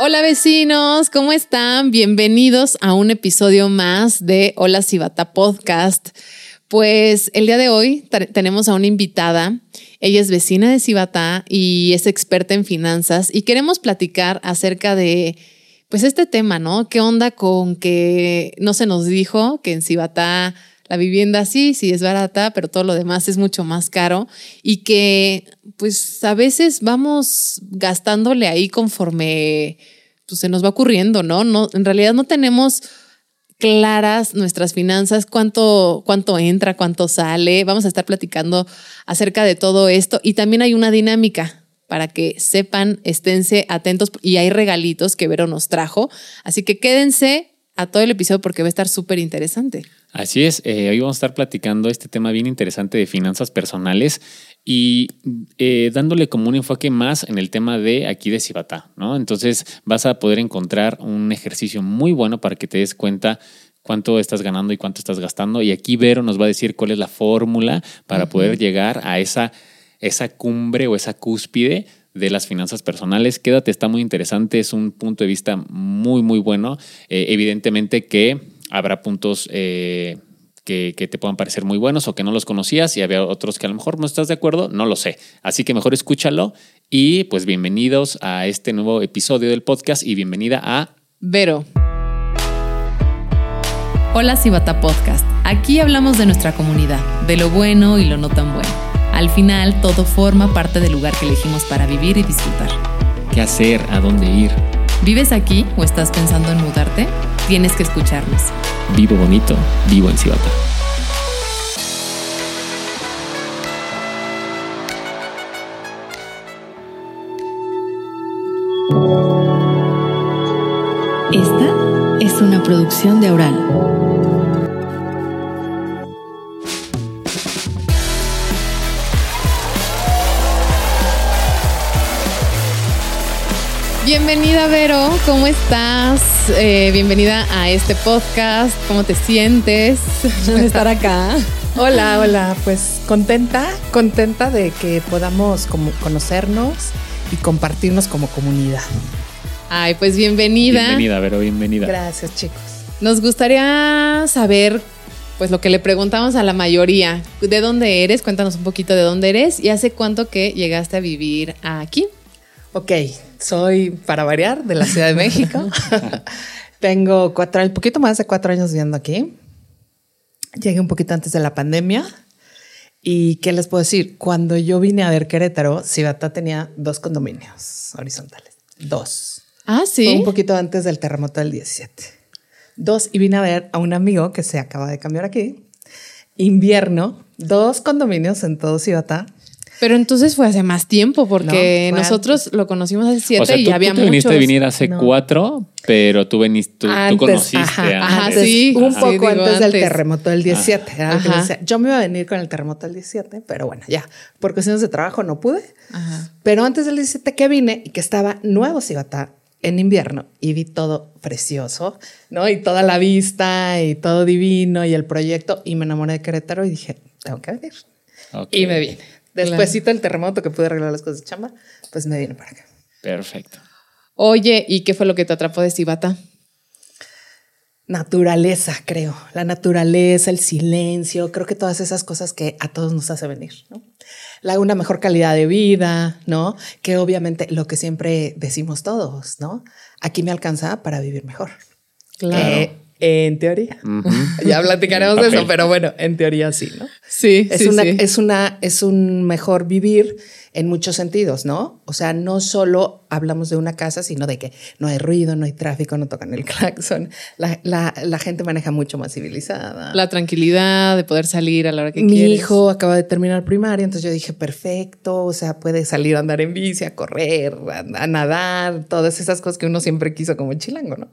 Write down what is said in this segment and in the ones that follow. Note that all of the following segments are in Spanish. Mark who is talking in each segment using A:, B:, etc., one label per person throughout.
A: Hola vecinos, ¿cómo están? Bienvenidos a un episodio más de Hola Cibata Podcast. Pues el día de hoy tenemos a una invitada. Ella es vecina de Cibata y es experta en finanzas y queremos platicar acerca de pues este tema, ¿no? ¿Qué onda con que no se nos dijo que en Cibata la vivienda sí, sí es barata, pero todo lo demás es mucho más caro y que pues a veces vamos gastándole ahí conforme pues, se nos va ocurriendo, ¿no? no en realidad no tenemos claras nuestras finanzas, cuánto, cuánto entra, cuánto sale. Vamos a estar platicando acerca de todo esto y también hay una dinámica para que sepan, esténse atentos y hay regalitos que Vero nos trajo. Así que quédense a todo el episodio porque va a estar súper interesante.
B: Así es, eh, hoy vamos a estar platicando este tema bien interesante de finanzas personales y eh, dándole como un enfoque más en el tema de aquí de Cibatá, ¿no? Entonces vas a poder encontrar un ejercicio muy bueno para que te des cuenta cuánto estás ganando y cuánto estás gastando. Y aquí Vero nos va a decir cuál es la fórmula para poder llegar a esa, esa cumbre o esa cúspide de las finanzas personales. Quédate, está muy interesante, es un punto de vista muy, muy bueno. Eh, evidentemente que habrá puntos eh, que, te puedan parecer muy buenos o que no los conocías y había otros que a lo mejor no estás de acuerdo, no lo sé. Así que mejor escúchalo y pues bienvenidos a este nuevo episodio del podcast y bienvenida a
A: Vero. Hola Cibata Podcast. Aquí hablamos de nuestra comunidad, de lo bueno y lo no tan bueno. Al final, todo forma parte del lugar que elegimos para vivir y disfrutar.
B: ¿Qué hacer? ¿A dónde ir?
A: ¿Vives aquí o estás pensando en mudarte? Tienes que escucharnos.
B: Vivo bonito, vivo en Cibata.
C: Esta es una producción de Aural.
A: Bienvenida Vero, ¿cómo estás? Eh, bienvenida a este podcast, ¿cómo te sientes
D: de estar acá? Hola, hola, pues contenta, contenta de que podamos como conocernos y compartirnos como comunidad.
A: Ay, pues bienvenida.
B: Bienvenida, Vero, bienvenida.
D: Gracias, chicos.
A: Nos gustaría saber, pues lo que le preguntamos a la mayoría, ¿de dónde eres? Cuéntanos un poquito de dónde eres y hace cuánto que llegaste a vivir aquí.
D: Ok, soy, para variar, de la Ciudad de México. Tengo cuatro, un poquito más de cuatro años viviendo aquí. Llegué un poquito antes de la pandemia. ¿Y qué les puedo decir? Cuando yo vine a ver Querétaro, Cibata tenía dos condominios horizontales. Dos.
A: Ah, sí.
D: un poquito antes del terremoto del 17. Dos. Y vine a ver a un amigo que se acaba de cambiar aquí. Invierno, dos condominios en todo Cibata
A: pero entonces fue hace más tiempo, porque nosotros lo conocimos hace siete y ya había
B: tú viniste a venir hace cuatro, pero tú veniste, tú, conociste
D: ajá, sí, un poco antes del terremoto del 17. Yo me iba a venir con el terremoto del 17, pero bueno, ya, por cuestiones de trabajo no pude. Pero antes del 17 que vine y que estaba nuevo Cibata en invierno y vi todo precioso, ¿no? Y toda la vista y todo divino y el proyecto y me enamoré de Querétaro y dije, tengo que venir. Y me vine. Despuésito el terremoto que pude arreglar las cosas de chamba, pues me vine para acá.
B: Perfecto.
A: Oye, ¿y qué fue lo que te atrapó de Cibata?
D: Naturaleza, creo. La naturaleza, el silencio, creo que todas esas cosas que a todos nos hace venir, ¿no? La, una mejor calidad de vida, ¿no? Que obviamente lo que siempre decimos todos, ¿no? Aquí me alcanza para vivir mejor.
A: Claro.
D: Eh, en teoría. Ya platicaremos de eso, pero bueno, en teoría sí, ¿no?
A: Sí,
D: es una, es una, es un mejor vivir en muchos sentidos, ¿no? O sea, no solo hablamos de una casa, sino de que no hay ruido, no hay tráfico, no tocan el claxon. La, la, la gente maneja mucho más civilizada.
A: La tranquilidad de poder salir a la hora que
D: Mi hijo acaba de terminar primaria, entonces yo dije, perfecto, o sea, puede salir a andar en bici, a correr, a, nadar, todas esas cosas que uno siempre quiso como chilango, ¿no?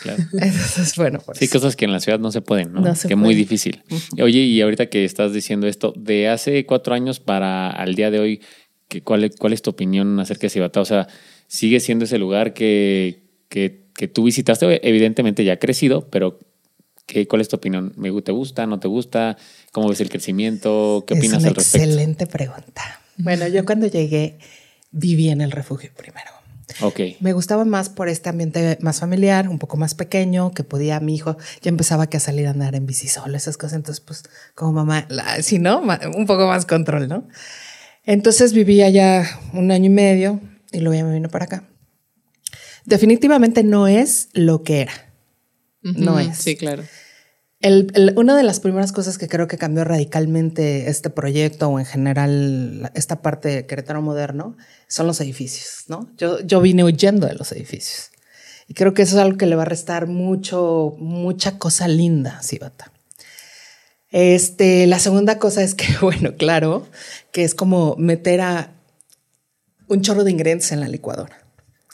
B: claro.
D: Entonces, bueno.
B: Pues, sí, cosas que en la ciudad no se pueden, ¿no? que es muy difícil. Oye, y ahorita que estás diciendo esto, de hace cuatro años para al día de hoy, cuál, ¿cuál es tu opinión acerca de Cibata? O sea, ¿sigue siendo ese lugar que, que, que tú visitaste? Evidentemente ya ha crecido, pero ¿qué, ¿cuál es tu opinión? ¿Me, ¿Te gusta? ¿No te gusta? ¿Cómo ves el crecimiento? ¿Qué opinas al respecto?
D: Excelente pregunta. Bueno, yo cuando llegué viví en el refugio primero.
B: Ok.
D: Me gustaba más por este ambiente más familiar, un poco más pequeño, que podía mi hijo, ya empezaba que a salir a andar en bici solo, esas cosas. Entonces, pues, como mamá, si ¿no? Un poco más control, ¿no? Entonces vivía ya un año y medio y luego ya me vino para acá. Definitivamente no es lo que era. No es.
A: Sí, claro.
D: Una de las primeras cosas que creo que cambió radicalmente este proyecto o en general esta parte de Querétaro moderno son los edificios, ¿no? Yo, yo vine huyendo de los edificios. Y creo que eso es algo que le va a restar mucho, mucha cosa linda a Cibata. Este, la segunda cosa es que, bueno, claro, que es como meter a un chorro de ingredientes en la licuadora.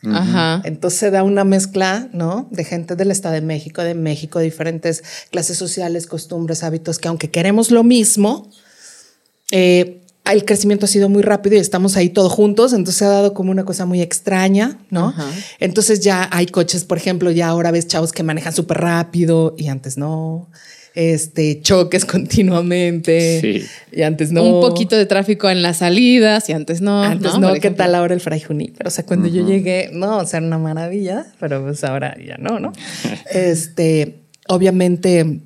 D: Ajá. Entonces se da una mezcla, ¿no? De gente del Estado de México, de México, diferentes clases sociales, costumbres, hábitos, que aunque queremos lo mismo, eh, el crecimiento ha sido muy rápido y estamos ahí todos juntos, entonces se ha dado como una cosa muy extraña, ¿no? Entonces ya hay coches, por ejemplo, ya ahora ves chavos que manejan súper rápido y antes no este, choques continuamente. Y antes no.
A: Un poquito de tráfico en las salidas y antes no.
D: Antes no, ¿qué tal ahora el Fray Pero O sea, cuando yo llegué, no, o sea, era una maravilla, pero pues ahora ya no, ¿no? este, obviamente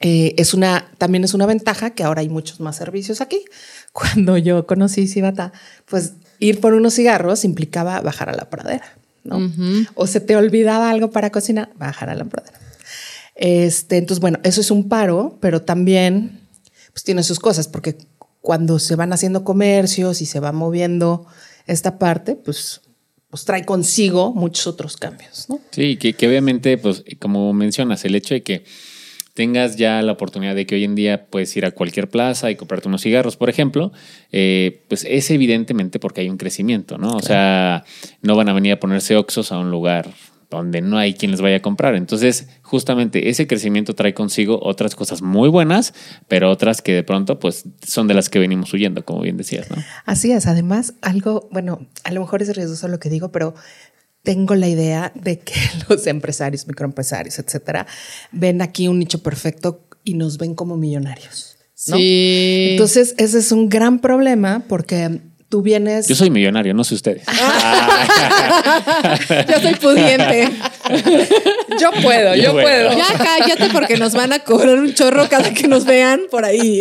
D: eh, es una, también es una ventaja que ahora hay muchos más servicios aquí. Cuando yo conocí Cibata, pues ir por unos cigarros implicaba bajar a la pradera, ¿no? O se te olvidaba algo para cocinar, bajar a la pradera. Este, entonces, bueno, eso es un paro, pero también pues tiene sus cosas, porque cuando se van haciendo comercios y se va moviendo esta parte, pues, pues trae consigo muchos otros cambios, ¿no?
B: Sí, que, que obviamente, pues, como mencionas, el hecho de que tengas ya la oportunidad de que hoy en día puedes ir a cualquier plaza y comprarte unos cigarros, por ejemplo, eh, pues es evidentemente porque hay un crecimiento, ¿no? O sea, no van a venir a ponerse oxos a un lugar donde no hay quien les vaya a comprar. Entonces, justamente ese crecimiento trae consigo otras cosas muy buenas, pero otras que de pronto, pues, son de las que venimos huyendo, como bien decías, ¿no?
D: Así es. Además, algo, bueno, a lo mejor es riesgoso lo que digo, pero tengo la idea de que los empresarios, microempresarios, etcétera, ven aquí un nicho perfecto y nos ven como millonarios. Sí. Entonces, ese es un gran problema porque tú vienes.
B: Yo soy millonario, no sé ustedes.
A: yo soy pudiente.
D: yo puedo, yo, puedo.
A: Ya cállate porque nos van a cobrar un chorro cada que nos vean por ahí.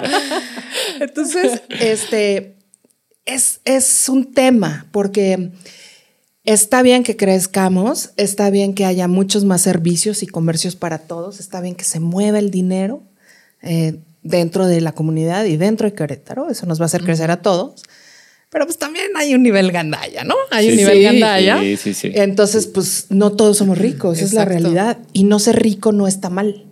D: Entonces, este es, es un tema porque está bien que crezcamos, está bien que haya muchos más servicios y comercios para todos, está bien que se mueva el dinero. Eh, dentro de la comunidad y dentro de Querétaro. Eso nos va a hacer crecer a todos. Pero pues también hay un nivel gandalla, ¿no? Hay un nivel gandalla. Sí, sí, sí. Entonces, pues no todos somos ricos, esa es la realidad. Y no ser rico no está mal.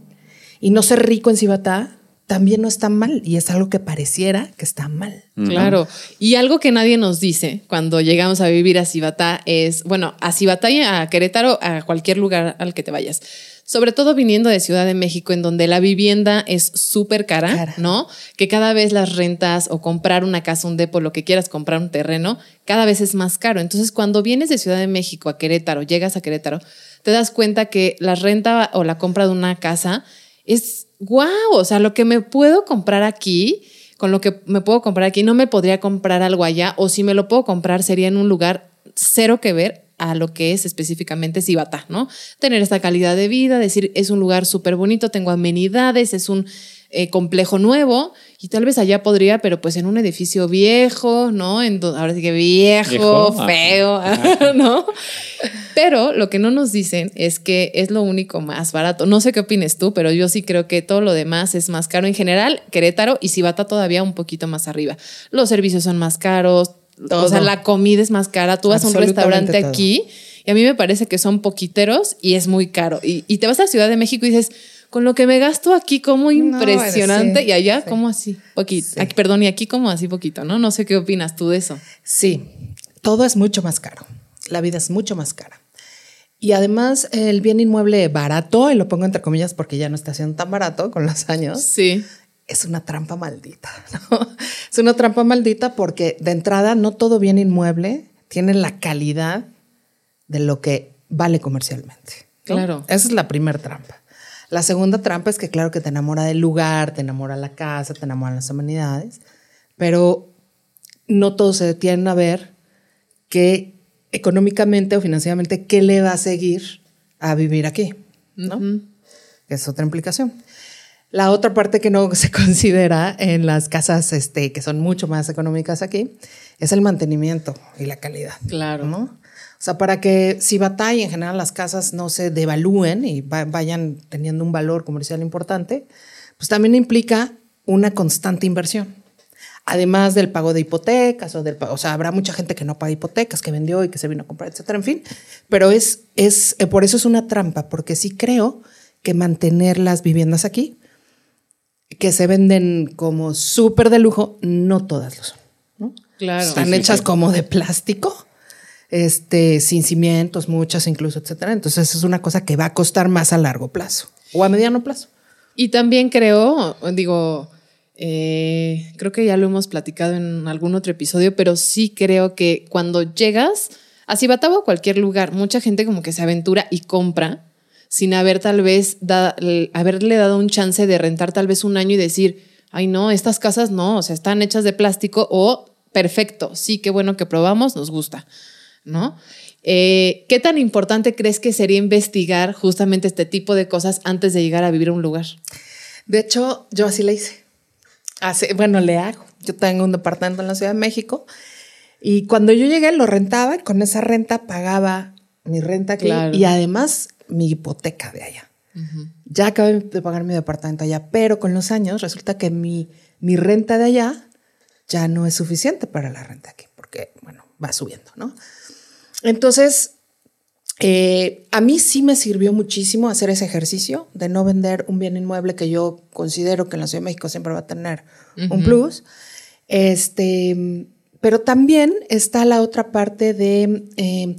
D: Y no ser rico en Cibatá también no está mal y es algo que pareciera que está mal.
A: Claro. Y algo que nadie nos dice cuando llegamos a vivir a Cibatá es, bueno, a Cibatá y a Querétaro, a cualquier lugar al que te vayas sobre todo viniendo de Ciudad de México, en donde la vivienda es súper cara, ¿no? Que cada vez las rentas o comprar una casa, un depo, lo que quieras, comprar un terreno, cada vez es más caro. Entonces, cuando vienes de Ciudad de México a Querétaro, llegas a Querétaro, te das cuenta que la renta o la compra de una casa es guau, o sea, lo que me puedo comprar aquí, con lo que me puedo comprar aquí, no me podría comprar algo allá, o si me lo puedo comprar sería en un lugar cero que ver a lo que es específicamente Cibata, ¿no? Tener esta calidad de vida, decir, es un lugar súper bonito, tengo amenidades, es un eh, complejo nuevo y tal vez allá podría, pero pues en un edificio viejo, ¿no? En, ahora sí que viejo, feo, ¿no? Pero lo que no nos dicen es que es lo único más barato. No sé qué opines tú, pero yo sí creo que todo lo demás es más caro en general. Querétaro y Cibata todavía un poquito más arriba. Los servicios son más caros, o sea, la comida es más cara. Tú vas a un restaurante aquí y a mí me parece que son poquiteros y es muy caro. Y, te vas a Ciudad de México y dices, con lo que me gasto aquí, como impresionante. y allá, como así? Poquito. perdón, y aquí, como así poquito, ¿no? No sé qué opinas tú de eso.
D: Sí, todo es mucho más caro. La vida es mucho más cara. Y además, el bien inmueble barato, y lo pongo entre comillas porque ya no está siendo tan barato con los años.
A: Sí
D: es una trampa maldita. Es una trampa maldita porque de entrada no todo bien inmueble tiene la calidad de lo que vale comercialmente.
A: Claro.
D: Esa es la primera trampa. La segunda trampa es que claro que te enamora del lugar, te enamora la casa, te enamoran las amenidades, pero no todos se detienen a ver que económicamente o financieramente, ¿qué le va a seguir a vivir aquí? ¿No? Es otra implicación. La otra parte que no se considera en las casas este, que son mucho más económicas aquí es el mantenimiento y la calidad.
A: Claro.
D: ¿no? O sea, para que si batalla en general las casas no se devalúen y vayan teniendo un valor comercial importante, pues también implica una constante inversión. Además del pago de hipotecas o del o sea, habrá mucha gente que no paga hipotecas, que vendió y que se vino a comprar, etcétera, en fin. Pero es, es, eh, por eso es una trampa, porque sí creo que mantener las viviendas aquí, que se venden como súper de lujo, no todas lo son. ¿no?
A: Claro.
D: Están hechas como de plástico, este, sin cimientos, muchas incluso, etcétera. Entonces es una cosa que va a costar más a largo plazo o a mediano plazo.
A: Y también creo, digo, eh, creo que ya lo hemos platicado en algún otro episodio, pero sí creo que cuando llegas a Cibatabo o cualquier lugar, mucha gente como que se aventura y compra sin haber tal vez haberle dado un chance de rentar tal vez un año y decir, ay no, estas casas no, o sea, están hechas de plástico o perfecto, sí, qué bueno que probamos, nos gusta, ¿no? Eh, ¿Qué tan importante crees que sería investigar justamente este tipo de cosas antes de llegar a vivir a un lugar?
D: De hecho, yo así le hice bueno, le hago. Yo tengo un departamento en la Ciudad de México y cuando yo llegué lo rentaba y con esa renta pagaba mi renta aquí y además mi hipoteca de allá. Ya acabé de pagar mi departamento allá, pero con los años resulta que mi, mi renta de allá ya no es suficiente para la renta aquí, porque, bueno, va subiendo, ¿no? Entonces, eh, a mí sí me sirvió muchísimo hacer ese ejercicio de no vender un bien inmueble que yo considero que en la Ciudad de México siempre va a tener un plus. Este, pero también está la otra parte de eh,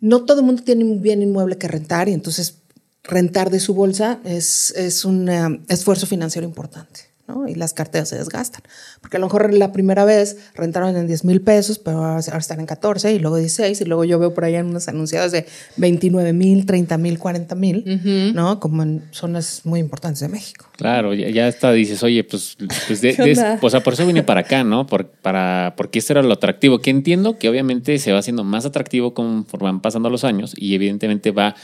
D: no todo el mundo tiene un bien inmueble que rentar y entonces rentar de su bolsa es, es un eh, esfuerzo financiero importante y las carteras se desgastan. Porque a lo mejor la primera vez rentaron en 10 mil pesos, pero ahora están en 14 y luego 16 y luego yo veo por ahí en unas anunciadas de 29 mil, 30 mil, 40 mil, ¿no? Como en zonas muy importantes de México.
B: Claro, ya, está, dices, oye, pues, pues, por eso vine para acá, ¿no? Por, para, porque esto era lo atractivo, que entiendo que obviamente se va haciendo más atractivo conforme van pasando los años y evidentemente va,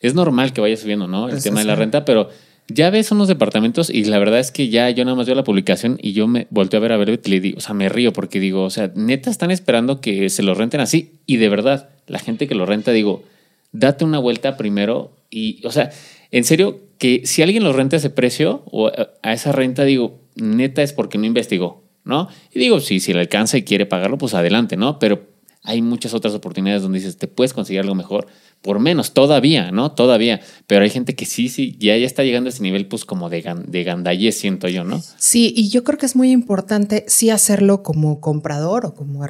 B: es normal que vaya subiendo, ¿no? El tema de la renta, pero ya ves unos departamentos y la verdad es que ya yo nada más veo la publicación y yo me volteo a ver a ver y le digo, o sea, me río porque digo, o sea, neta están esperando que se lo renten así y de verdad, la gente que lo renta, digo, date una vuelta primero y, o sea, en serio, que si alguien lo renta a ese precio o a esa renta, digo, neta es porque no investigó, ¿no? Y digo, sí, si le alcanza y quiere pagarlo, pues adelante, ¿no? Pero hay muchas otras oportunidades donde dices, te puedes conseguir algo mejor por menos, todavía, ¿no? Todavía. Pero hay gente que sí, sí, ya, ya está llegando a ese nivel, pues como de, de gandallez, siento yo, ¿no?
D: Sí, y yo creo que es muy importante sí hacerlo como comprador o como,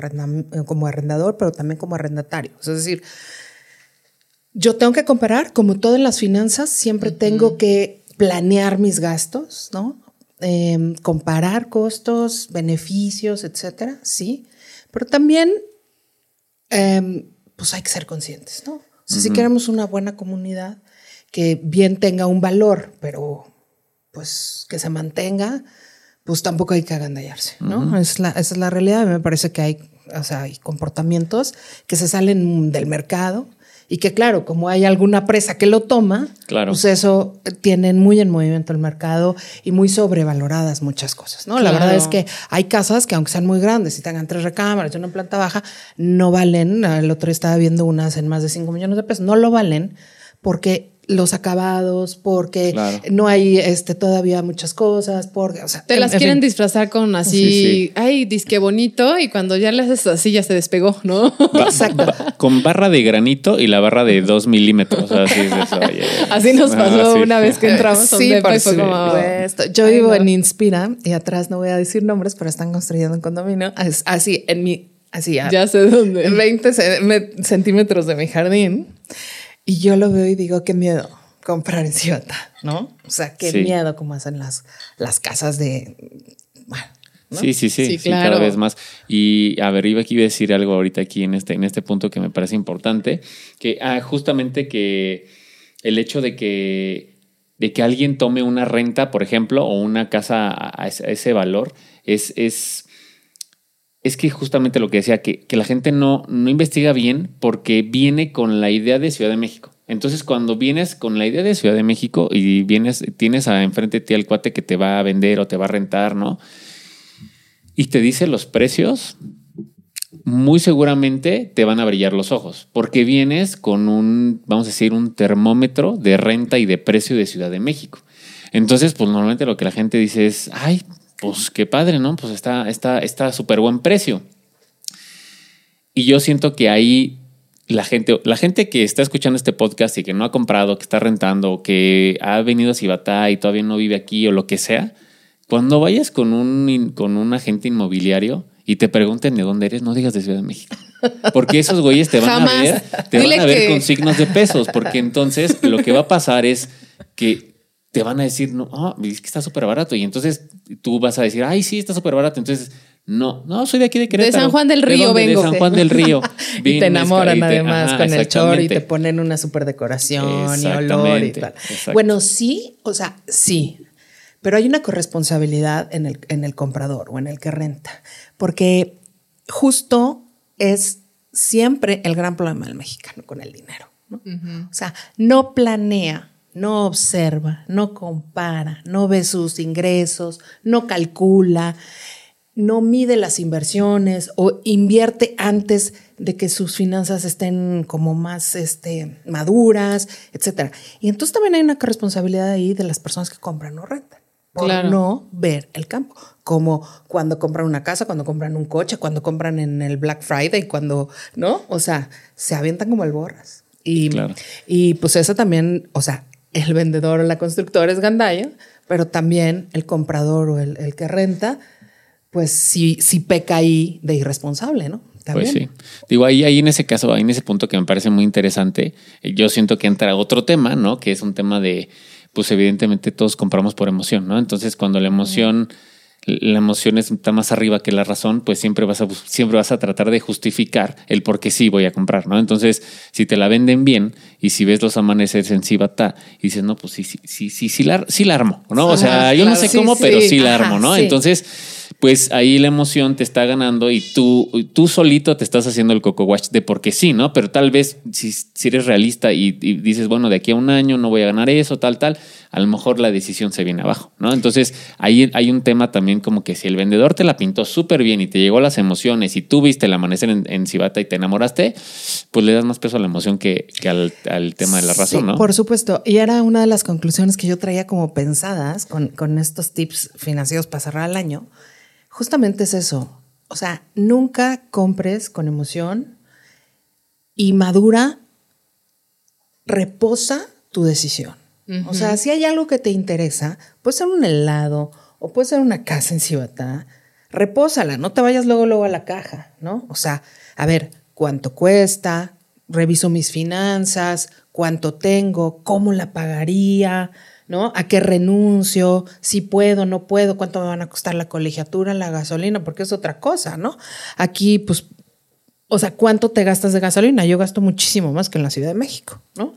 D: como arrendador, pero también como arrendatario. Es decir, yo tengo que comparar, como todo en las finanzas, siempre tengo que planear mis gastos, ¿no? Em, comparar costos, beneficios, etcétera, sí. Pero también, em, pues hay que ser conscientes, ¿no? si queremos una buena comunidad que bien tenga un valor, pero pues que se mantenga, pues tampoco hay que agandallarse, ¿no? es la, esa es la realidad. Me parece que hay, o sea, hay comportamientos que se salen del mercado y que claro, como hay alguna presa que lo toma, claro. pues eso tienen muy en movimiento el mercado y muy sobrevaloradas muchas cosas, ¿no? La verdad es que hay casas que aunque sean muy grandes y tengan tres recámaras y una planta baja, no valen, el otro estaba viendo unas en más de 5 millones de pesos, no lo valen porque los acabados, porque no hay este, todavía muchas cosas, porque, o sea,
A: te las quieren disfrazar con así, ay, disque bonito, y cuando ya le haces así ya se despegó, ¿no?
B: Exacto. Con barra de granito y la barra de dos milímetros.
A: Así, nos pasó una vez que entramos
D: sí, por como, Yo vivo en Inspira y atrás no voy a decir nombres, pero están construyendo un condominio. Así, en mi, así,
A: ya sé dónde.
D: 20 centímetros de mi jardín. Y yo lo veo y digo, qué miedo comprar en Ciota, ¿no? O sea, qué miedo como hacen las, las casas de... Bueno,
B: Sí, sí, sí, sí, cada vez más. Y a ver, iba aquí a decir algo ahorita aquí en este, en este punto que me parece importante, que ah, justamente que el hecho de que, de que alguien tome una renta, por ejemplo, o una casa a, ese, valor, es, es es que justamente lo que decía, que, que la gente no, no investiga bien porque viene con la idea de Ciudad de México. Entonces, cuando vienes con la idea de Ciudad de México y vienes, tienes a enfrente de ti al cuate que te va a vender o te va a rentar, ¿no? Y te dice los precios, muy seguramente te van a brillar los ojos, porque vienes con un, vamos a decir, un termómetro de renta y de precio de Ciudad de México. Entonces, pues normalmente lo que la gente dice es, ay, pues qué padre, ¿no? Pues está, está, está súper buen precio. Y yo siento que ahí la gente, la gente que está escuchando este podcast y que no ha comprado, que está rentando, que ha venido a Cibatá y todavía no vive aquí o lo que sea, cuando vayas con un, con un agente inmobiliario y te pregunten de dónde eres, no digas de Ciudad de México. Porque esos güeyes te van a ver, te van a ver con signos de pesos, porque entonces lo que va a pasar es que te van a decir, no, oh, es que está súper barato. Y entonces tú vas a decir, ay, sí, está súper barato. Entonces no, no, soy de aquí de Querétaro.
A: De San Juan del Río vengo.
B: De San Juan del Río.
D: y te enamoran además con el chor y te ponen una super decoración y olor y tal. Bueno, sí, o sea, sí. Pero hay una corresponsabilidad en el, en el comprador o en el que renta. Porque justo es siempre el gran problema del mexicano con el dinero. O sea, no planea no observa, no compara, no ve sus ingresos, no calcula no mide las inversiones o invierte antes de que sus finanzas estén como más este, maduras, etc. Y entonces también hay una responsabilidad ahí de las personas que compran o rentan por no ver el campo. Como cuando compran una casa, cuando compran un coche, cuando compran en el Black Friday, cuando, ¿no? O sea, se avientan como alborras. Y, y pues eso también, o sea, el vendedor o la constructora es gandalla, pero también el comprador o el, el que renta pues sí, sí peca ahí de irresponsable, ¿no?
B: Pues sí. Digo, ahí, ahí en ese caso, ahí en ese punto que me parece muy interesante, eh, yo siento que entra otro tema, ¿no? Que es un tema de, pues evidentemente todos compramos por emoción, ¿no? Entonces, cuando la emoción la emoción está más arriba que la razón, pues siempre vas a siempre vas a tratar de justificar el por qué sí voy a comprar, ¿no? Entonces, si te la venden bien y si ves los amaneceres en Cibata y dices, no, pues sí, sí, sí, sí, sí la, sí la armo, ¿no? O sea, yo no sé cómo, pero sí la armo, ¿no? Entonces, pues ahí la emoción te está ganando y tú, tú solito te estás haciendo el coco watch de porque sí, ¿no? Pero tal vez si, si eres realista y, dices, bueno, de aquí a un año no voy a ganar eso, tal, tal, a lo mejor la decisión se viene abajo, ¿no? Entonces ahí hay un tema también como que si el vendedor te la pintó súper bien y te llegó las emociones y tú viste el amanecer en, en Cibata y te enamoraste, pues le das más peso a la emoción que, al, tema de la razón, ¿no?
D: Por supuesto. Y era una de las conclusiones que yo traía como pensadas con, con estos tips financieros para cerrar el año justamente es eso. O sea, nunca compres con emoción y madura, reposa tu decisión. O sea, si hay algo que te interesa, puede ser un helado o puede ser una casa en Cibatá, repósala, no te vayas luego, luego a la caja, ¿no? O sea, a ver, ¿cuánto cuesta? Reviso mis finanzas, cuánto tengo, cómo la pagaría, ¿no? ¿A qué renuncio? Si puedo, no puedo, cuánto me van a costar la colegiatura, la gasolina, porque es otra cosa, ¿no? Aquí, pues, o sea, ¿cuánto te gastas de gasolina? Yo gasto muchísimo más que en la Ciudad de México, ¿no?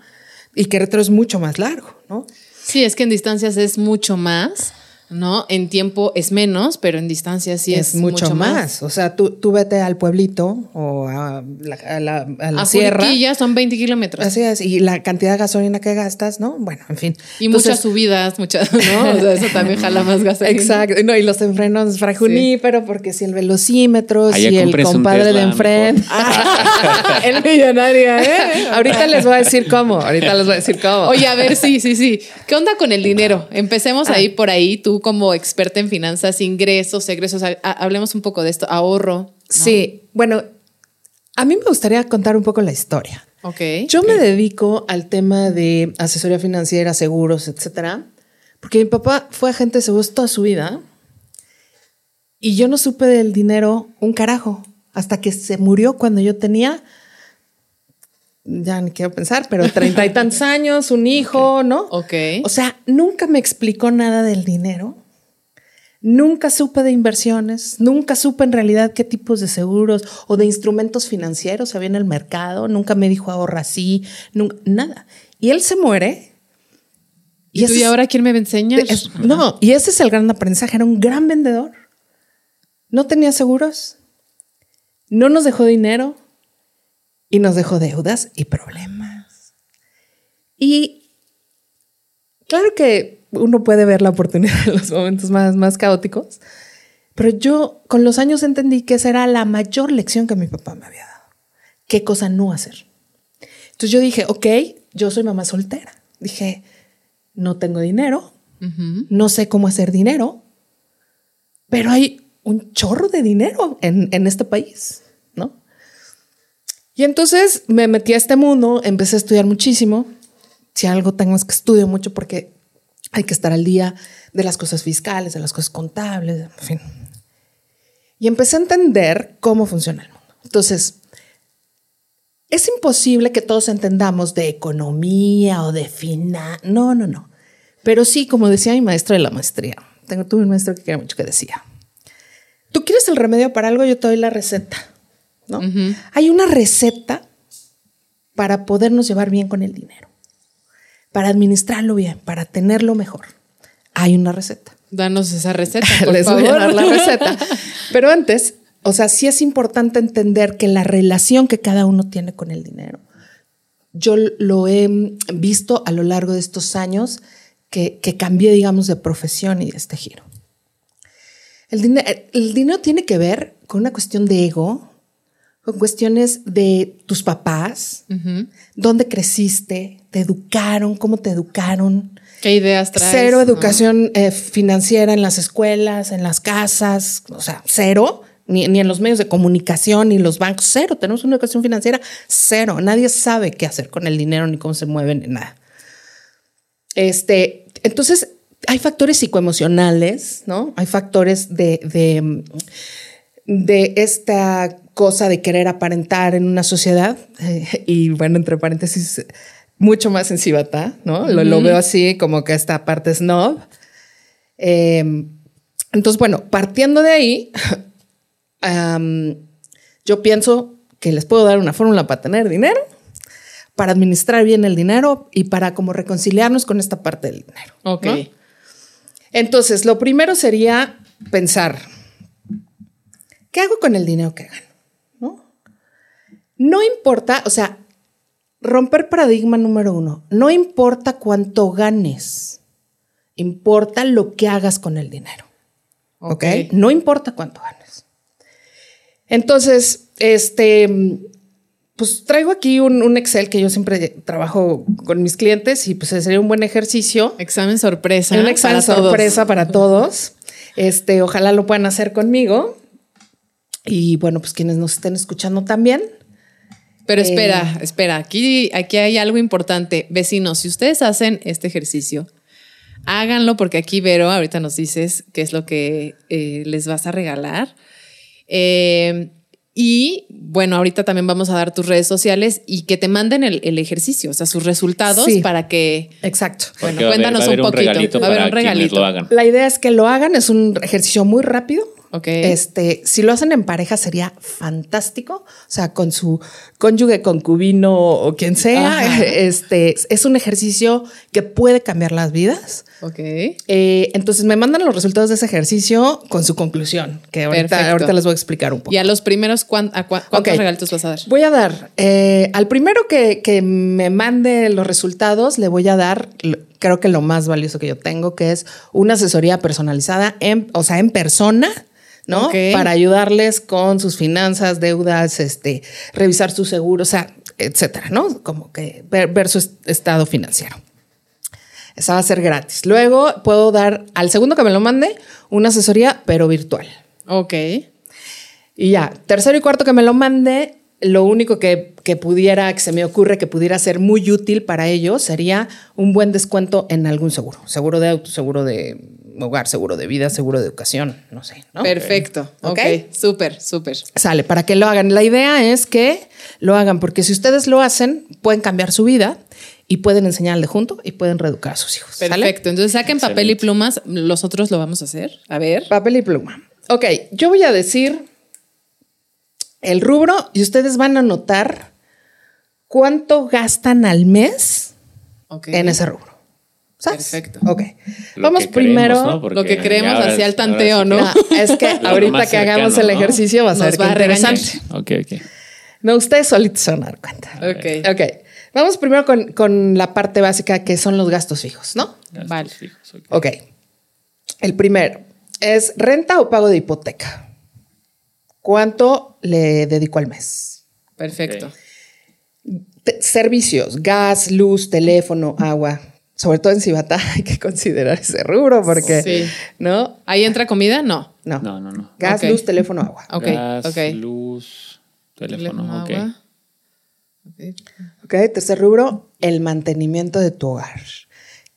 D: Y Querétaro es mucho más largo, ¿no?
A: Sí, es que en distancias es mucho más. ¿No? En tiempo es menos, pero en distancia sí es, mucho, más.
D: O sea, tú, tú vete al pueblito o a la, a la, a la
A: a
D: sierra.
A: son 20 kilómetros.
D: Así es, y la cantidad de gasolina que gastas, ¿no? Bueno, en fin.
A: Y muchas subidas, muchas, ¿no? O sea, eso también jala más gasolina.
D: Exacto. No, y los enfrenos frajunífero, porque si el velocímetro, si el compadre de enfrente. el millonario, ¿eh? ahorita les voy a decir cómo, ahorita les voy a decir cómo.
A: Oye, a ver, sí, sí, sí. ¿Qué onda con el dinero? Empecemos ah. ahí por ahí, tú como experta en finanzas, ingresos, egresos, hablemos un poco de esto, ahorro.
D: Sí, bueno, a mí me gustaría contar un poco la historia.
A: Ok.
D: Yo me dedico al tema de asesoría financiera, seguros, etcétera, porque mi papá fue agente de seguros toda su vida y yo no supe del dinero un carajo hasta que se murió cuando yo tenía ya ni quiero pensar, pero treinta y tantos años, un hijo, ¿no?
A: Ok.
D: O sea, nunca me explicó nada del dinero. Nunca supe de inversiones, nunca supe en realidad qué tipos de seguros o de instrumentos financieros había en el mercado, nunca me dijo ahorra así, nada. Y él se muere.
A: ¿Y, ¿Y ahora quién me enseña?
D: no, y ese es el gran aprendizaje, era un gran vendedor. No tenía seguros, no nos dejó dinero y nos dejó deudas y problemas. Y claro que uno puede ver la oportunidad en los momentos más, más caóticos, pero yo con los años entendí que esa era la mayor lección que mi papá me había dado. ¿Qué cosa no hacer? Entonces yo dije, ok, yo soy mamá soltera. Dije, no tengo dinero, no sé cómo hacer dinero, pero hay un chorro de dinero en, en este país. Y entonces me metí a este mundo, empecé a estudiar muchísimo. Si algo tengo es que estudio mucho porque hay que estar al día de las cosas fiscales, de las cosas contables, en fin. Y empecé a entender cómo funciona el mundo. Entonces, es imposible que todos entendamos de economía o de finanzas. No, no, no. Pero sí, como decía mi maestro de la maestría, tengo tuve un maestro que quería mucho que decía, tú quieres el remedio para algo, yo te doy la receta. ¿No? Hay una receta para podernos llevar bien con el dinero para administrarlo bien, para tenerlo mejor. Hay una receta.
A: Danos esa receta, por
D: Les
A: favor.
D: voy a dar la receta. Pero antes, o sea, sí es importante entender que la relación que cada uno tiene con el dinero, yo lo he visto a lo largo de estos años que, que cambié, digamos, de profesión y de este giro. El dinero tiene que ver con una cuestión de ego, con cuestiones de tus papás, dónde creciste, te educaron, cómo te educaron.
A: ¿Qué ideas traes?
D: Cero educación eh, financiera en las escuelas, en las casas, o sea, cero. Ni, ni, en los medios de comunicación, ni los bancos, cero. Tenemos una educación financiera, cero. Nadie sabe qué hacer con el dinero, ni cómo se mueven, ni nada. Este, entonces, hay factores psicoemocionales, ¿no? Hay factores de, de, de esta cosa de querer aparentar en una sociedad. Eh, y bueno, entre paréntesis, mucho más en Cibata, ¿no? Lo, lo, veo así como que esta parte snob. Eh, entonces, bueno, partiendo de ahí, um, yo pienso que les puedo dar una fórmula para tener dinero, para administrar bien el dinero y para como reconciliarnos con esta parte del dinero.
A: Ok.
D: ¿no? Entonces, lo primero sería pensar, ¿qué hago con el dinero que gano? ¿No? Importa, o sea, romper paradigma número uno, no importa cuánto ganes, importa lo que hagas con el dinero. ¿Ok? okay? No importa cuánto ganes. Entonces, este, pues traigo aquí un, un, Excel que yo siempre trabajo con mis clientes y pues sería un buen ejercicio.
A: Examen sorpresa.
D: Un examen para sorpresa todos. para todos. Este, ojalá lo puedan hacer conmigo. Y bueno, pues quienes nos estén escuchando también.
A: Pero espera, eh, espera, aquí, aquí hay algo importante. Vecinos, si ustedes hacen este ejercicio, háganlo porque aquí Vero, ahorita nos dices qué es lo que eh, les vas a regalar. Eh, y bueno, ahorita también vamos a dar tus redes sociales y que te manden el, el ejercicio, o sea, sus resultados sí, para que.
D: Exacto.
A: Bueno, cuéntanos
B: va a haber
A: un poquito.
B: regalito
A: va a haber un regalito.
B: Lo hagan.
D: La idea es que lo hagan, es un ejercicio muy rápido. Este, si lo hacen en pareja sería fantástico. O sea, con su cónyuge, concubino o quien sea.
A: Ajá.
D: Este es un ejercicio que puede cambiar las vidas.
A: Ok.
D: Eh, entonces me mandan los resultados de ese ejercicio con su conclusión, que ahorita, ahorita les voy a explicar un poco.
A: Y a los primeros, ¿cuán, a cua, ¿cuántos
D: Ok.
A: regalitos vas a dar?
D: Voy a dar eh, al primero que, que me mande los resultados, le voy a dar, creo que lo más valioso que yo tengo, que es una asesoría personalizada, en, o sea, en persona. ¿No? Para ayudarles con sus finanzas, deudas, este, revisar su seguro, o sea, etcétera, ¿no? Como que ver, ver su est- estado financiero. Esa va a ser gratis. Luego puedo dar al segundo que me lo mande una asesoría, pero virtual.
A: Ok.
D: Y ya, tercero y cuarto que me lo mande, lo único que, que pudiera, que se me ocurre que pudiera ser muy útil para ellos sería un buen descuento en algún seguro. Seguro de auto, seguro de hogar, seguro de vida, seguro de educación, no sé. ¿no?
A: Perfecto. Ok.
D: Ok.
A: Súper, súper.
D: Sale, para que lo hagan. La idea es que lo hagan, porque si ustedes lo hacen, pueden cambiar su vida y pueden enseñarle junto y pueden reeducar a sus hijos. ¿sale?
A: Perfecto. Entonces saquen papel y plumas. Nosotros lo vamos a hacer. A ver.
D: Papel y pluma. Ok, yo voy a decir el rubro y ustedes van a notar cuánto gastan al mes en ese rubro.
A: Perfecto.
D: Ok. Vamos primero.
A: Lo que creemos hacia el tanteo, ¿no?
D: es que ahorita que hagamos el ejercicio va a ser interesante.
B: Ok, ok.
D: No, ustedes solitos se van a dar cuenta.
A: Ok.
D: Ok. Vamos primero con, la parte básica que son los gastos fijos, ¿no?
A: vale.
D: ok. El primero es renta o pago de hipoteca. ¿Cuánto le dedico al mes?
A: Perfecto.
D: servicios, gas, luz, teléfono, agua. Sobre todo en Cibata hay que considerar ese rubro porque, sí. ¿no?
A: ¿Ahí entra comida? No.
D: No,
B: no, no.
D: Gas, luz, teléfono, agua.
A: Ok,
B: Gas, luz, teléfono, ok.
D: ok, tercer rubro, el mantenimiento de tu hogar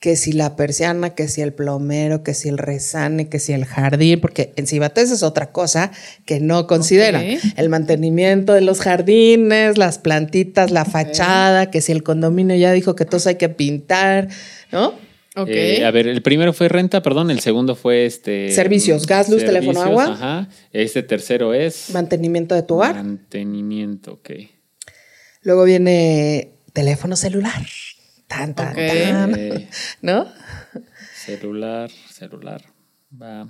D: que si la persiana, que si el plomero, que si el resane, que si el jardín, porque en Cibates es otra cosa que no consideran. El mantenimiento de los jardines, las plantitas, la fachada, que si el condominio ya dijo que todos hay que pintar, ¿no?
B: Ok. Eh, a ver, el primero fue renta, perdón, el segundo fue este.
D: Servicios, gas, luz, teléfono, agua.
B: Ajá. Este tercero es.
D: Mantenimiento de tu hogar.
B: Mantenimiento, ok.
D: Luego viene teléfono celular. Tan, tan, ¿No?
B: Celular, celular. Va.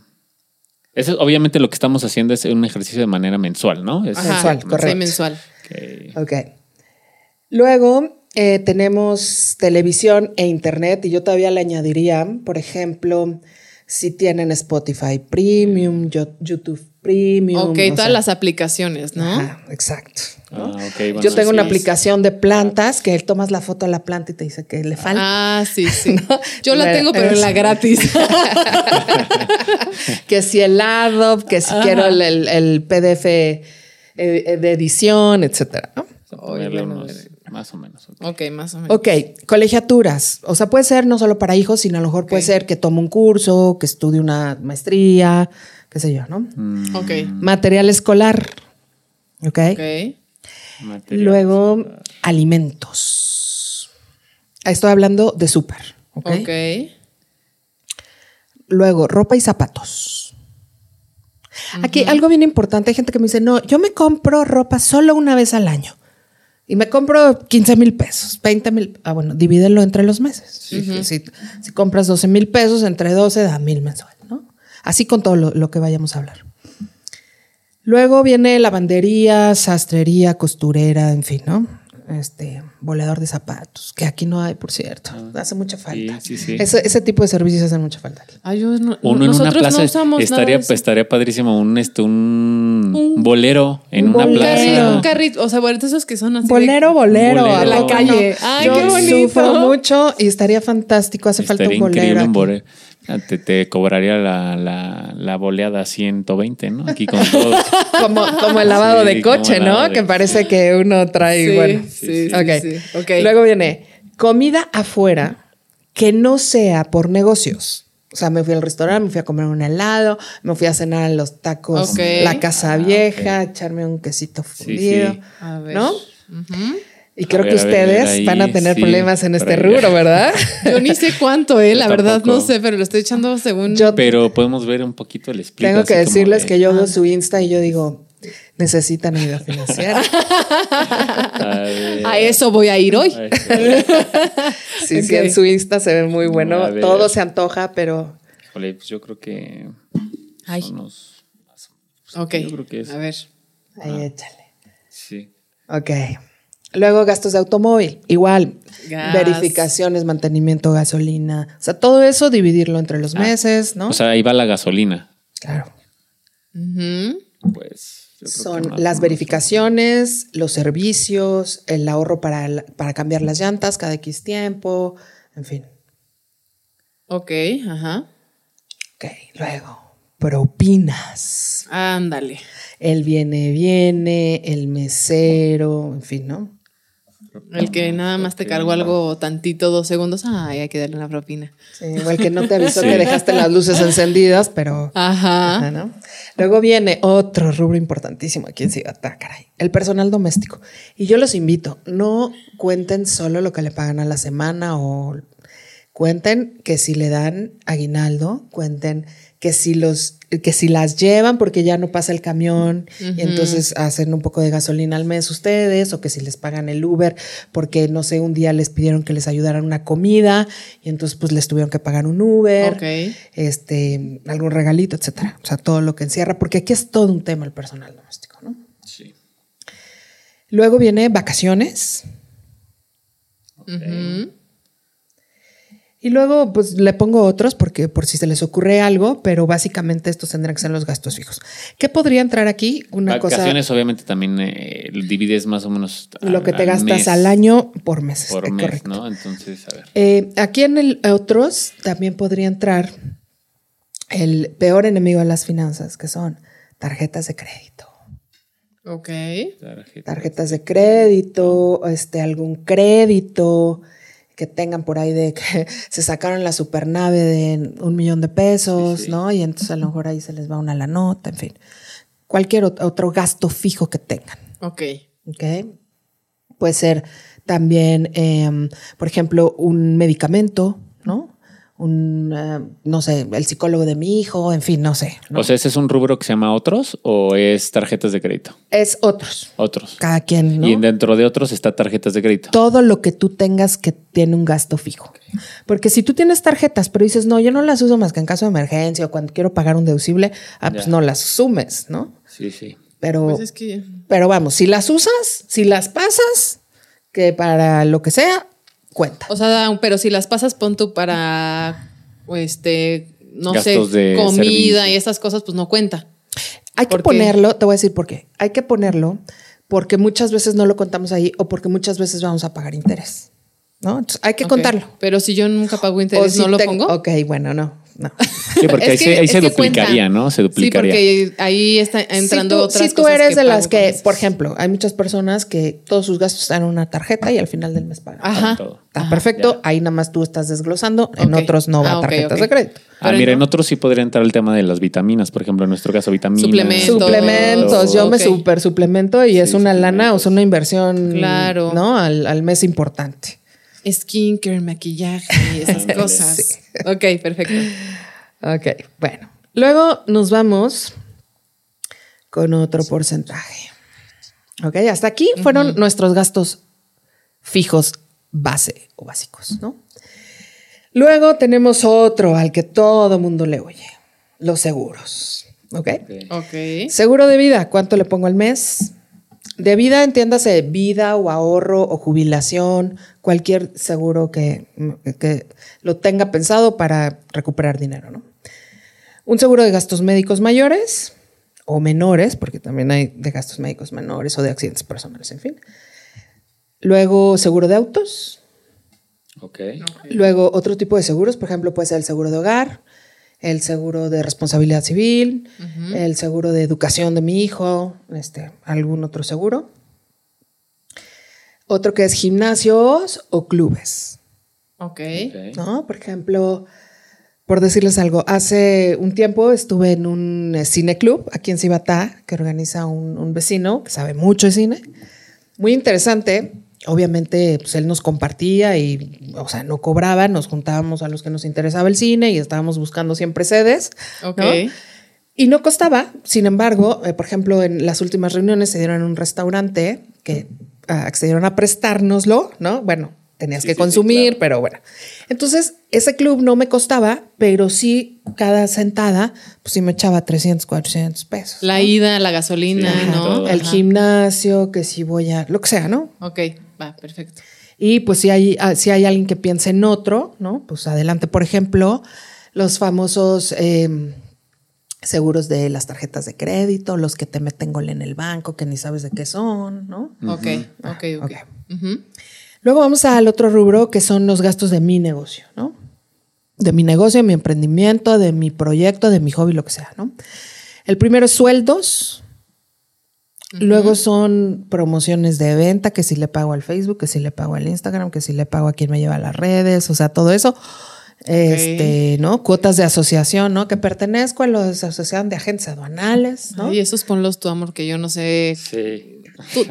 B: Eso obviamente lo que estamos haciendo es un ejercicio de manera mensual, ¿no?
D: Es mensual, correcto.
A: Sí, mensual.
D: Ok. Luego eh, tenemos televisión e internet y yo todavía le añadiría, por ejemplo, si tienen Spotify Premium, YouTube Premium.
A: Ok, todas las aplicaciones, ¿no?
D: exacto. Ah, Yo tengo una aplicación de plantas que él tomas la foto de la planta y te dice que le falta.
A: Ah, sí, sí. Yo la tengo, pero en la gratis.
D: que si el Adobe, que si quiero el, PDF eh, de edición, etcétera.
B: Más o menos.
A: ok, más o menos.
D: Ok, colegiaturas. O sea, puede ser no solo para hijos, sino a lo mejor puede ser que tome un curso, que estudie una maestría, qué sé yo, ¿no?
A: Mm. Ok.
D: Material escolar. Ok.
A: Ok.
D: Luego, alimentos. Estoy hablando de súper.
A: Okay.
D: Luego, ropa y zapatos. Aquí algo bien importante, hay gente que me dice, no, yo me compro ropa solo una vez al año. Y me compro 15 mil pesos, 20 mil. Ah, bueno, divídelo entre los meses. si, compras 12 mil pesos, entre 12 da mil mensual, ¿no? Así con todo lo que vayamos a hablar. Luego viene lavandería, sastrería, costurera, en fin, ¿no? Este, boleador de zapatos, que aquí no hay, por cierto. Ah, hace mucha falta. Sí, sí, sí. Ese, tipo de servicios hacen mucha falta.
A: Ay, yo
B: no, Uno en una plaza estaría, estaría padrísimo un, este, un, bolero en una plaza.
A: Un carrito, o sea, bueno, esos que son así.
D: Bolero, bolero.
A: A la calle. Ay,
D: yo
A: qué bonito.
D: sufro mucho y estaría fantástico. Hace falta un bolero. Un bolero.
B: Te, te cobraría la, la, la, boleada 120, ¿no? Aquí con todo.
D: como, como el lavado de coche, ¿no? Que parece que uno trae, bueno. Sí, sí, okay. Luego viene comida afuera que no sea por negocios. O sea, me fui al restaurante, me fui a comer un helado, me fui a cenar en los tacos, la casa ah, vieja, echarme un quesito fundido, ¿no? Y creo que ustedes van a tener problemas en este rubro, ¿verdad?
A: Yo ni sé cuánto, eh, la verdad no sé, pero lo estoy echando según.
B: Yo, pero podemos ver un poquito el explico.
D: Tengo que decirles que yo veo su Insta y yo digo, necesitan ayuda financiera.
A: a, eso voy a ir hoy.
D: sí, sí, en su Insta se ve muy bueno. Todo se antoja, pero.
B: Híjole, pues yo creo que.
A: Ay. ok.
B: Yo creo que es.
A: A ver.
D: Ahí ah. échale.
B: Sí.
D: Ok. Luego gastos de automóvil, igual, verificaciones, mantenimiento, gasolina, o sea, todo eso dividirlo entre los ah, meses, ¿no?
B: O sea, ahí va la gasolina.
D: Claro.
B: Pues
D: son las verificaciones, los servicios, el ahorro para, para cambiar las llantas cada X tiempo, en fin.
A: Ok, ajá.
D: Ok, luego, propinas.
A: Ándale.
D: El viene, viene, el mesero, en fin, ¿no?
A: El que nada más te cargó algo tantito, dos segundos, ay, hay que darle una propina.
D: Sí, o el que no te avisó que dejaste las luces encendidas, pero.
A: Ajá.
D: ¿no? Luego viene otro rubro importantísimo aquí en Ciudad, caray, el personal doméstico. Y yo los invito, no cuenten solo lo que le pagan a la semana o Cuenten que si le dan aguinaldo, cuenten que si los que si las llevan porque ya no pasa el camión y entonces hacen un poco de gasolina al mes ustedes o que si les pagan el Uber porque no sé un día les pidieron que les ayudaran una comida y entonces pues les tuvieron que pagar un Uber este algún regalito etcétera. O sea todo lo que encierra porque aquí es todo un tema el personal doméstico no sí. Luego viene vacaciones y luego, pues le pongo otros porque por si se les ocurre algo, pero básicamente estos tendrán que ser los gastos fijos. ¿Qué podría entrar aquí?
B: Una Vacaciones, obviamente, también eh, divides más o menos.
D: lo que te gastas al año por meses.
B: Por mes, ¿no? Entonces, a ver.
D: Eh, aquí en el otros también podría entrar el peor enemigo de las finanzas, que son tarjetas de crédito.
A: Ok.
D: Tarjetas, de crédito, este, algún crédito que tengan por ahí de que se sacaron la supernave de un millón de pesos, ¿no? Y entonces a lo mejor ahí se les va una la nota, en fin. Cualquier otro gasto fijo que tengan.
A: Ok.
D: Ok. Puede ser también, em, por ejemplo, un medicamento, ¿no? Un, eh, no sé, el psicólogo de mi hijo, en fin, no sé.
B: O sea, ¿ese es un rubro que se llama otros o es tarjetas de crédito?
D: Es otros.
B: Otros.
D: Cada quien, ¿no?
B: Y dentro de otros está tarjetas de crédito.
D: Todo lo que tú tengas que tiene un gasto fijo. Porque si tú tienes tarjetas, pero dices, no, yo no las uso más que en caso de emergencia o cuando quiero pagar un deducible, ah, pues no las sumes, ¿no?
B: Sí, sí.
D: Pero, pues pero vamos, si las usas, si las pasas, que para lo que sea, cuenta.
A: O sea, pero si las pasas, pon tú para, este, no sé, comida y esas cosas, pues no cuenta.
D: Hay que ponerlo, te voy a decir por qué. Hay que ponerlo porque muchas veces no lo contamos ahí o porque muchas veces vamos a pagar interés. ¿No? hay que contarlo.
A: Pero si yo nunca pago interés, ¿no lo pongo?
D: Ok, bueno, no. No.
B: Sí, porque ahí, se, duplicaría, ¿no? Se duplicaría.
A: Sí, porque ahí está entrando si tú, otras
D: Si tú eres de las que, por ejemplo, hay muchas personas que todos sus gastos están en una tarjeta y al final del mes pagan.
A: Ajá.
D: Está perfecto. Ahí nada más tú estás desglosando. En otros no va ah, tarjetas de crédito.
B: Ah, mira, en otros sí podría entrar el tema de las vitaminas, por ejemplo, en nuestro caso, vitaminas.
A: Suplementos.
D: Suplementos. Yo me super suplemento y es una lana o sea, una inversión
A: claro.
D: ¿no? al, al mes importante.
A: Skincare, maquillaje, esas cosas. Ok, perfecto.
D: Ok, bueno. Luego nos vamos con otro porcentaje. Ok, hasta aquí fueron nuestros gastos fijos base o básicos, ¿no? Luego tenemos otro al que todo mundo le oye, los seguros. ¿Ok?
A: Ok.
D: Seguro de vida, ¿cuánto le pongo al mes? De vida, entiéndase vida o ahorro o jubilación, cualquier seguro que, que lo tenga pensado para recuperar dinero, ¿no? Un seguro de gastos médicos mayores o menores, porque también hay de gastos médicos menores o de accidentes personales, en fin. Luego, seguro de autos.
B: Ok.
D: Luego, otro tipo de seguros, por ejemplo, puede ser el seguro de hogar, el seguro de responsabilidad civil, el seguro de educación de mi hijo, este, algún otro seguro. Otro que es gimnasios o clubes.
A: Ok.
D: ¿No? Por ejemplo, por decirles algo, hace un tiempo estuve en un eh, cine club aquí en Cibatá, que organiza un, vecino que sabe mucho de cine. Muy interesante. Obviamente, pues él nos compartía y, o sea, no cobraba, nos juntábamos a los que nos interesaba el cine y estábamos buscando siempre sedes.
A: Ok.
D: Y no costaba. Sin embargo, eh, por ejemplo, en las últimas reuniones se dieron en un restaurante que ah, accedieron a prestárnoslo, ¿no? Bueno, tenías que consumir, pero bueno. Entonces, ese club no me costaba, pero sí cada sentada, pues sí me echaba 300, 400 pesos.
A: La ida, la gasolina, ¿no?
D: El gimnasio, que si voy a, lo que sea, ¿no?
A: Ok, va, perfecto.
D: Y pues si hay, ah, si hay alguien que piense en otro, ¿no? Pues adelante, por ejemplo, los famosos em, seguros de las tarjetas de crédito, los que te meten gol en el banco, que ni sabes de qué son, ¿no?
A: Ok, ok, ok.
D: Luego vamos al otro rubro que son los gastos de mi negocio, ¿no? De mi negocio, de mi emprendimiento, de mi proyecto, de mi hobby, lo que sea, ¿no? El primero es sueldos. Luego son promociones de venta, que si le pago al Facebook, que si le pago al Instagram, que si le pago a quien me lleva a las redes, o sea, todo eso. Este, ¿no? Cuotas de asociación, ¿no? Que pertenezco a la asociación de agentes aduanales, ¿no?
A: Y esos ponlos tu amor, que yo no sé.
B: Sí.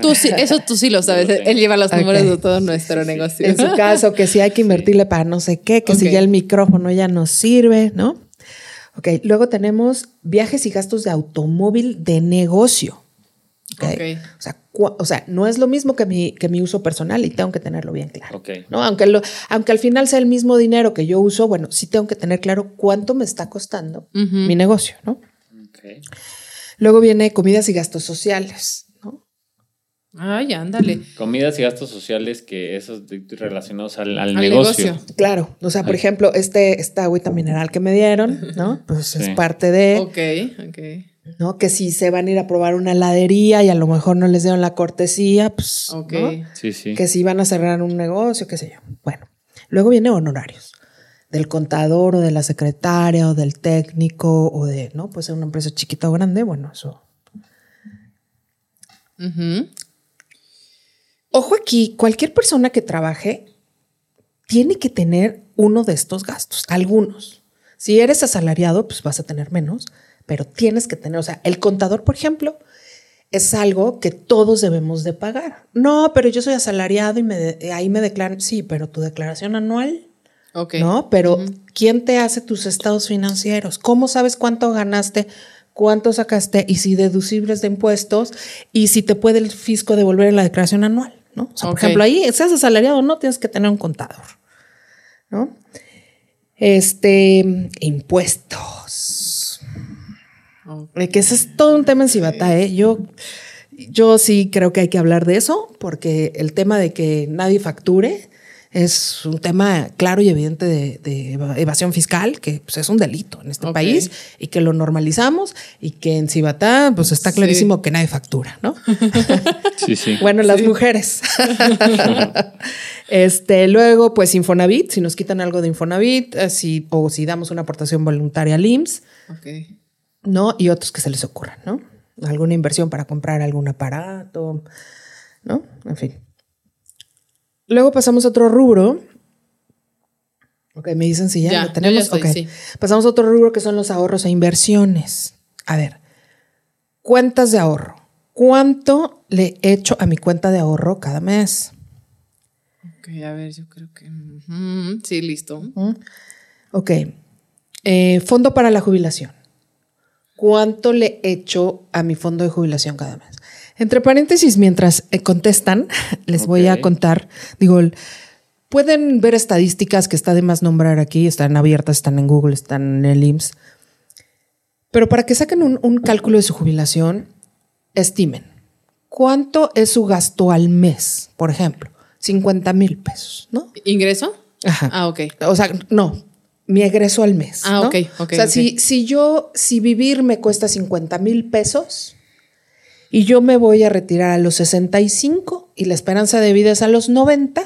A: Tú, sí, eso tú sí lo sabes. Él lleva los números de todo nuestro negocio.
D: En su caso, que si hay que invertirle para no sé qué, que si ya el micrófono ya no sirve, ¿no? Ok, luego tenemos viajes y gastos de automóvil de negocio. Okay. O, sea, o, sea, no es lo mismo que mi, que mi uso personal y tengo que tenerlo bien claro. ¿no? Aunque, lo, aunque al final sea el mismo dinero que yo uso, bueno, sí tengo que tener claro cuánto me está costando mi negocio, ¿no? Luego viene comidas y gastos sociales.
A: Ay, ándale.
B: Comidas y gastos sociales que esos relacionados al, negocio.
D: Claro. O sea, por ejemplo, este, esta agüita mineral que me dieron, ¿no? Pues es parte de.
A: Ok, ok.
D: ¿No? Que si se van a ir a probar una heladería y a lo mejor no les dieron la cortesía, pues. Ok.
B: Sí, sí.
D: Que si van a cerrar un negocio, qué sé yo. Bueno. Luego viene honorarios. Del contador o de la secretaria o del técnico o de, ¿no? Puede ser una empresa chiquita o grande. Bueno, eso. Ojo aquí, cualquier persona que trabaje tiene que tener uno de estos gastos, algunos. Si eres asalariado, pues vas a tener menos, pero tienes que tener, o sea, el contador, por ejemplo, es algo que todos debemos de pagar. No, pero yo soy asalariado y me ahí me declaran, sí, pero tu declaración anual. Ok. No, pero ¿quién te hace tus estados financieros? ¿Cómo sabes cuánto ganaste? ¿Cuánto sacaste? Y si deducibles de impuestos y si te puede el fisco devolver en la declaración anual. ¿no? Por ejemplo, ahí, seas asalariado o no, tienes que tener un contador, ¿no? Este, impuestos. Que ese es todo un tema en Cibata, ¿eh? Yo, yo sí creo que hay que hablar de eso, porque el tema de que nadie facture es un tema claro y evidente de, evasión fiscal, que pues, es un delito en este país y que lo normalizamos y que en Cibatá pues está clarísimo que nadie factura, ¿no?
B: Sí, sí.
D: bueno, las mujeres. este, luego, pues Infonavit, si nos quitan algo de Infonavit, eh, o si damos una aportación voluntaria al IMSS, ¿no? Y otros que se les ocurran, ¿no? Alguna inversión para comprar algún aparato, ¿no? En fin. Luego pasamos a otro rubro. Ok, me dicen si ya, lo tenemos. Pasamos a otro rubro que son los ahorros e inversiones. A ver, cuentas de ahorro. ¿Cuánto le echo a mi cuenta de ahorro cada mes?
A: Ok, a ver, yo creo que. Sí, listo.
D: Ok. Eh, fondo para la jubilación. ¿Cuánto le echo a mi fondo de jubilación cada mes? Entre paréntesis, mientras eh, contestan, les voy a contar, digo, pueden ver estadísticas que está de más nombrar aquí, están abiertas, están en Google, están en el IMSS. Pero para que saquen un, cálculo de su jubilación, estimen cuánto es su gasto al mes, por ejemplo, 50 mil pesos, ¿no?
A: ¿Ingreso?
D: Ajá.
A: Ah, ok.
D: O sea, no, mi egreso al mes.
A: Ah, ok, ok.
D: O sea, Si, si yo, si vivir me cuesta 50 mil pesos, y yo me voy a retirar a los 65 y la esperanza de vida es a los 90,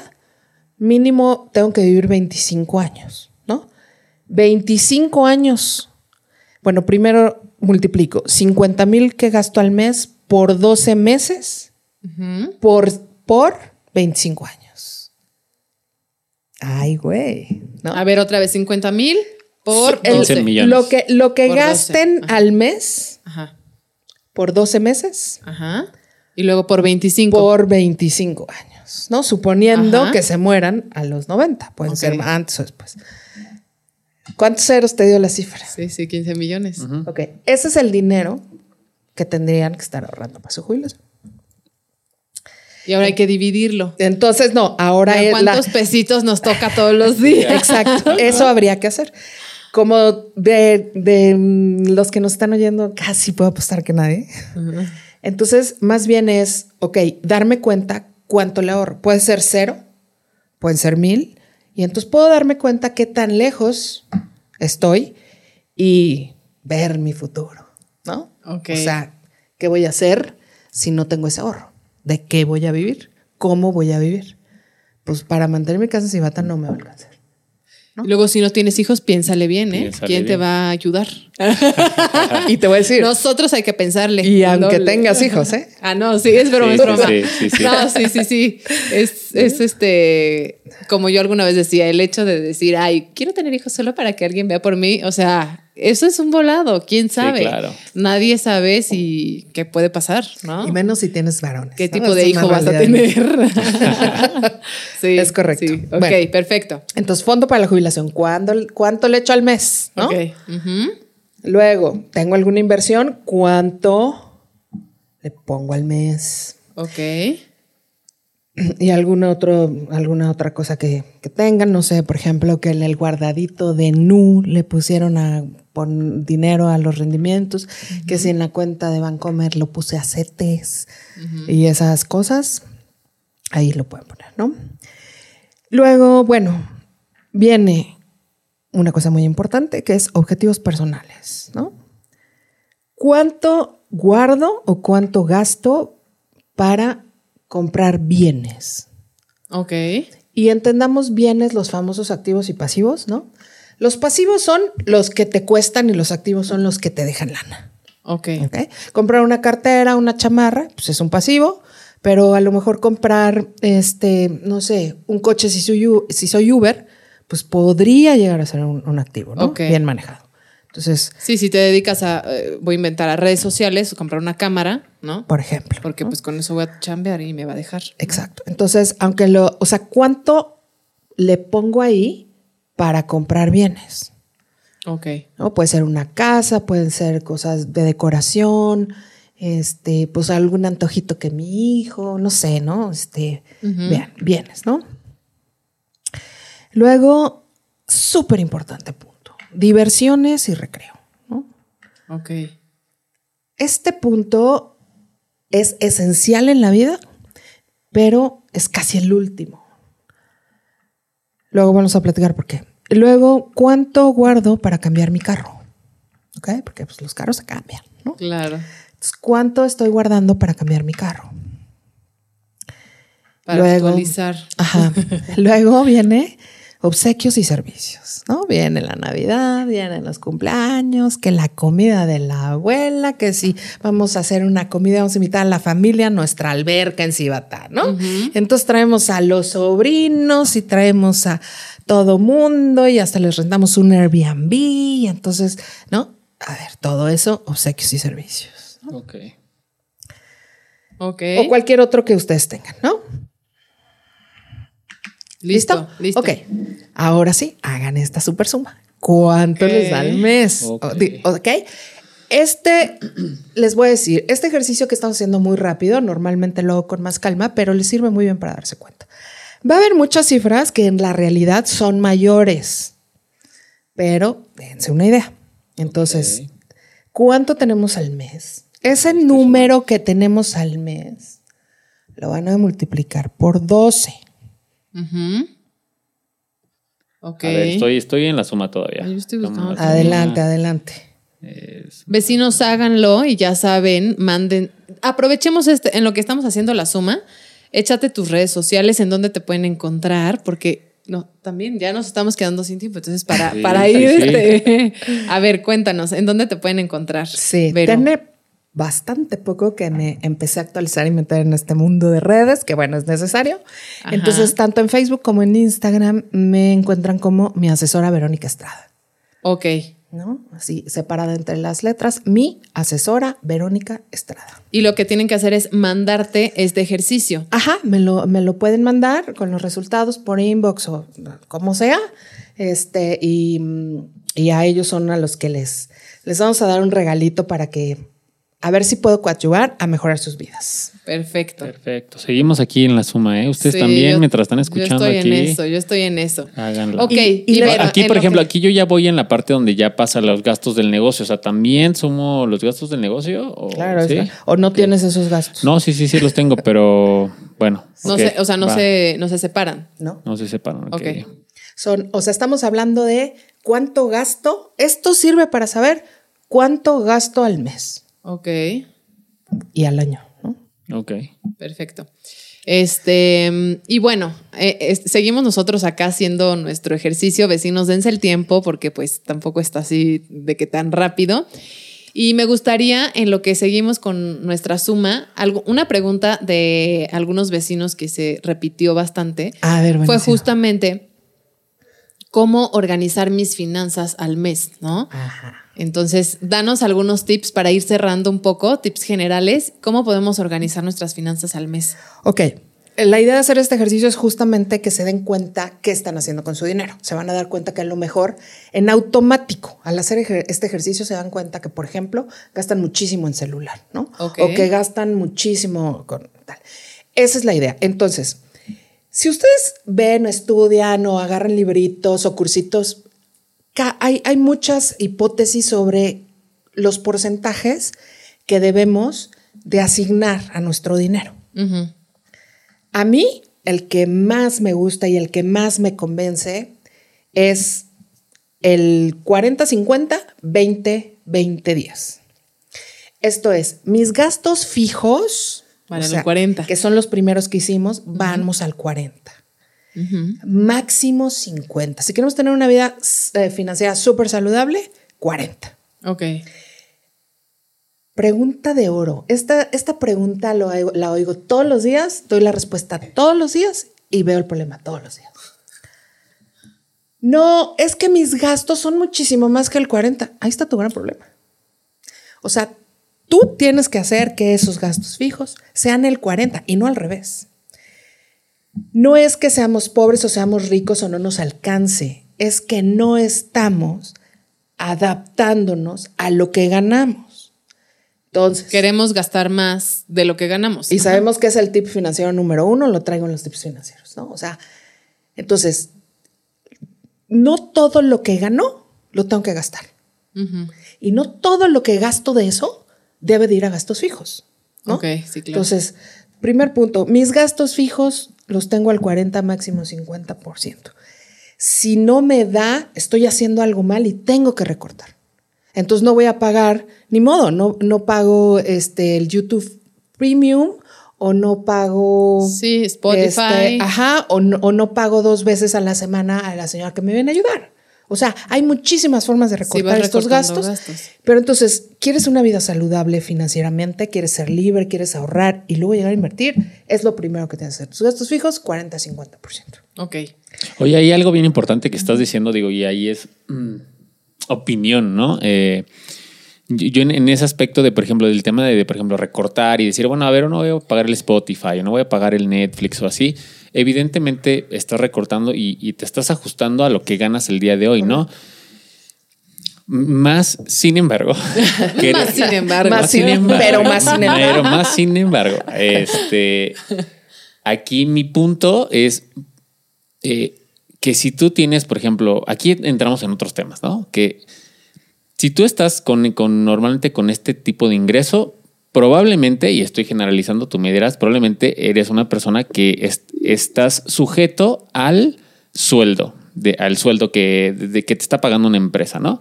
D: mínimo tengo que vivir 25 años, ¿no? 25 años. Bueno, primero multiplico 50 mil que gasto al mes por 12 meses por, por 25 años. Ay, güey.
A: A ver, otra vez 50 mil por
B: millones.
D: Lo que, lo que gasten al mes. Ajá por 12 meses.
A: Ajá. Y luego por 25.
D: Por 25 años, ¿no? Suponiendo que se mueran a los 90. Pueden ser antes o después. ¿Cuántos ceros te dio la cifra?
A: Sí, sí, 15 millones.
D: Ok, ese es el dinero que tendrían que estar ahorrando para su jubilación.
A: Y ahora hay que dividirlo.
D: Entonces, no, ahora
A: es ¿Cuántos pesitos nos toca todos los días?
D: Exacto, eso habría que hacer como de, los que nos están oyendo, casi puedo apostar que nadie. Entonces, más bien es, ok, darme cuenta cuánto le ahorro. Puede ser cero, pueden ser mil, y entonces puedo darme cuenta qué tan lejos estoy y ver mi futuro, ¿no? O sea, ¿qué voy a hacer si no tengo ese ahorro? ¿De qué voy a vivir? ¿Cómo voy a vivir? Pues para mantener mi casa en bata no me va a alcanzar.
A: Luego, si no tienes hijos, piénsale bien, ¿eh? ¿Quién te va a ayudar?
D: y te voy a decir.
A: Nosotros hay que pensarle.
D: Y aunque tengas hijos, ¿eh?
A: Ah, no, sí, es broma, es broma. Sí, sí, sí. No, sí, sí, sí. Es, es este. Como yo alguna vez decía, el hecho de decir, ay, quiero tener hijos solo para que alguien vea por mí, o sea, eso es un volado, quién sabe. claro. Nadie sabe si qué puede pasar, ¿no?
D: Y menos si tienes varones.
A: ¿Qué tipo de hijo vas a tener?
D: sí, es correcto. Sí.
A: Ok, perfecto.
D: Entonces, fondo para la jubilación, ¿cuánto le echo al mes? ¿no? Luego, ¿tengo alguna inversión? ¿Cuánto le pongo al mes?
A: Ok
D: y alguna, alguna otra cosa que, tengan, no sé, por ejemplo, que en el guardadito de NU le pusieron a poner dinero a los rendimientos, que si en la cuenta de Bancomer lo puse a CETES y esas cosas, ahí lo pueden poner, ¿no? Luego, bueno, viene una cosa muy importante que es objetivos personales, ¿no? ¿Cuánto guardo o cuánto gasto para comprar bienes.
A: Ok.
D: Y entendamos bienes los famosos activos y pasivos, ¿no? Los pasivos son los que te cuestan y los activos son los que te dejan lana.
A: Ok.
D: okay? Comprar una cartera, una chamarra, pues es un pasivo, pero a lo mejor comprar, este, no sé, un coche si soy, si soy Uber, pues podría llegar a ser un, activo, ¿no? Bien manejado. Entonces.
A: Sí, si te dedicas a, eh, voy a inventar a redes sociales, o comprar una cámara, ¿no?
D: Por ejemplo.
A: Porque pues con eso voy a chambear y me va a dejar.
D: Exacto. Entonces, aunque lo, o sea, ¿cuánto le pongo ahí para comprar bienes?
A: Ok.
D: ¿No? Puede ser una casa, pueden ser cosas de decoración, este, pues algún antojito que mi hijo, no sé, ¿no? Este, vean, bienes, ¿no? Luego, súper importante punto diversiones y recreo. ¿no?
A: Ok.
D: Este punto es esencial en la vida, pero es casi el último. Luego vamos a platicar por qué. Luego, ¿cuánto guardo para cambiar mi carro? ¿Ok? Porque pues, los carros se cambian, ¿no?
A: Claro.
D: Entonces, ¿cuánto estoy guardando para cambiar mi carro?
A: Para actualizar.
D: Ajá. Luego viene obsequios y servicios, ¿no? Viene la Navidad, vienen los cumpleaños, que la comida de la abuela, que si vamos a hacer una comida, vamos a invitar a la familia a nuestra alberca en Cibatá, ¿no? Entonces traemos a los sobrinos y traemos a todo mundo y hasta les rentamos un Airbnb y entonces, ¿no? A ver, todo eso, obsequios y servicios.
B: Ok.
A: Ok.
D: O cualquier otro que ustedes tengan, ¿no?
A: Listo, listo.
D: Ok. Ahora sí, hagan esta super suma. ¿Cuánto les da al mes? ok. Este, les voy a decir, este ejercicio que estamos haciendo muy rápido, normalmente lo hago con más calma, pero les sirve muy bien para darse cuenta. Va a haber muchas cifras que en la realidad son mayores, pero dense una idea. Entonces, ¿cuánto tenemos al mes? Ese número que tenemos al mes lo van a multiplicar por 12.
A: Ok.
B: estoy, estoy en la suma todavía.
D: Adelante, adelante.
A: Vecinos, háganlo y ya saben, manden. Aprovechemos este, en lo que estamos haciendo la suma. Échate tus redes sociales en donde te pueden encontrar, porque no, también ya nos estamos quedando sin tiempo. Entonces, para, para ir, este, a ver, cuéntanos, ¿en dónde te pueden encontrar?
D: Sí, tiene bastante poco que me empecé a actualizar y meter en este mundo de redes, que bueno, es necesario. Entonces, tanto en Facebook como en Instagram me encuentran como mi asesora Verónica Estrada.
A: Ok.
D: ¿No? Así, separada entre las letras, mi asesora Verónica Estrada.
A: Y lo que tienen que hacer es mandarte este ejercicio.
D: Ajá, me lo, me lo pueden mandar con los resultados por inbox o como sea. Este, y, y a ellos son a los que les, les vamos a dar un regalito para que a ver si puedo coadyuvar a mejorar sus vidas.
A: Perfecto.
B: Perfecto. Seguimos aquí en la suma, ¿eh? Ustedes también, mientras están escuchando
A: aquí.
B: Yo estoy
A: en eso, yo estoy en eso.
B: Háganlo.
A: Ok.
B: Y, aquí, por ejemplo, aquí yo ya voy en la parte donde ya pasa los gastos del negocio. O sea, ¿también sumo los gastos del negocio? O,
D: claro, ¿sí? o no tienes esos gastos.
B: No, sí, sí, sí los tengo, pero bueno.
A: No o sea, no se, no se separan.
D: No.
B: No se separan. Ok. okay.
D: Son, o sea, estamos hablando de cuánto gasto. Esto sirve para saber cuánto gasto al mes.
A: Ok.
D: Y al año, ¿no?
B: Ok.
A: Perfecto. Este, y bueno, eh, seguimos nosotros acá haciendo nuestro ejercicio. Vecinos, dense el tiempo porque pues tampoco está así de que tan rápido. Y me gustaría, en lo que seguimos con nuestra suma, algo, una pregunta de algunos vecinos que se repitió bastante.
D: A ver,
A: Fue justamente cómo organizar mis finanzas al mes, ¿no? Ajá. Entonces, danos algunos tips para ir cerrando un poco, tips generales, cómo podemos organizar nuestras finanzas al mes.
D: Ok, la idea de hacer este ejercicio es justamente que se den cuenta qué están haciendo con su dinero. Se van a dar cuenta que a lo mejor en automático, al hacer este ejercicio, se dan cuenta que, por ejemplo, gastan muchísimo en celular, ¿no? O que gastan muchísimo con tal. Esa es la idea. Entonces, si ustedes ven, estudian o agarran libritos o cursitos, hay, hay muchas hipótesis sobre los porcentajes que debemos de asignar a nuestro dinero. A mí, el que más me gusta y el que más me convence es el 40-50, 20-20 días. Esto es, mis gastos fijos, que son los primeros que hicimos, vamos al 40. Máximo 50. Si queremos tener una vida eh, financiera súper saludable, 40.
A: Ok.
D: Pregunta de oro. Esta, esta pregunta la oigo todos los días, doy la respuesta todos los días y veo el problema todos los días. No, es que mis gastos son muchísimo más que el 40. Ahí está tu gran problema. O sea, tú tienes que hacer que esos gastos fijos sean el 40 y no al revés. No es que seamos pobres o seamos ricos o no nos alcance, es que no estamos adaptándonos a lo que ganamos. Entonces.
A: Queremos gastar más de lo que ganamos.
D: Y sabemos que es el tip financiero número uno, lo traigo en los tips financieros, ¿no? O sea, entonces, no todo lo que ganó lo tengo que gastar. Y no todo lo que gasto de eso debe de ir a gastos fijos. ¿no?
A: Ok, sí, claro.
D: Entonces, primer punto, mis gastos fijos los tengo al 40, máximo 50%. Si no me da, estoy haciendo algo mal y tengo que recortar. Entonces no voy a pagar, ni modo, no, no pago este, el YouTube Premium o no pago...
A: Sí, Spotify.
D: Este, ajá, o no, o no, pago dos veces a la semana a la señora que me viene a ayudar. O sea, hay muchísimas formas de recortar estos gastos, Pero entonces, ¿quieres una vida saludable financieramente? ¿Quieres ser libre? ¿Quieres ahorrar y luego llegar a invertir? Es lo primero que tienes que hacer. Tus gastos fijos, 40-50%.
A: Ok.
B: Oye, hay algo bien importante que estás diciendo, digo, y ahí es... Mm, opinión, ¿no? Eh, yo en, ese aspecto de, por ejemplo, del tema de, por ejemplo, recortar y decir, bueno, a ver, no voy a pagar el Spotify, o no voy a pagar el Netflix o así, evidentemente estás recortando y, te estás ajustando a lo que ganas el día de hoy, ¿no? Más, sin embargo,
A: más sin embargo,
D: más sin embargo, pero más sin embargo,
B: pero más sin embargo, este, aquí mi punto es eh, que si tú tienes, por ejemplo, aquí entramos en otros temas, ¿no? Que si tú estás con, normalmente con este tipo de ingreso, probablemente, y estoy generalizando, tú me dirás, probablemente eres una persona que estás sujeto al sueldo, de, al sueldo que, de, que te está pagando una empresa, ¿no?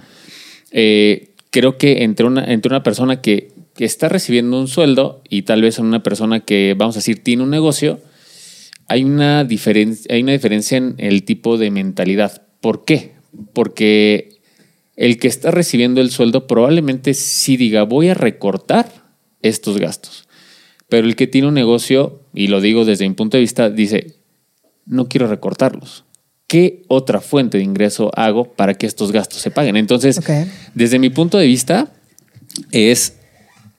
B: Eh, creo que entre una, entre una persona que, que está recibiendo un sueldo y tal vez una persona que, vamos a decir, tiene un negocio, hay una, diferencia, hay una diferencia en el tipo de mentalidad. ¿Por qué? Porque el que está recibiendo el sueldo probablemente sí diga, voy a recortar estos gastos. Pero el que tiene un negocio, y lo digo desde mi punto de vista, dice, no quiero recortarlos. ¿Qué otra fuente de ingreso hago para que estos gastos se paguen? Entonces, desde mi punto de vista, es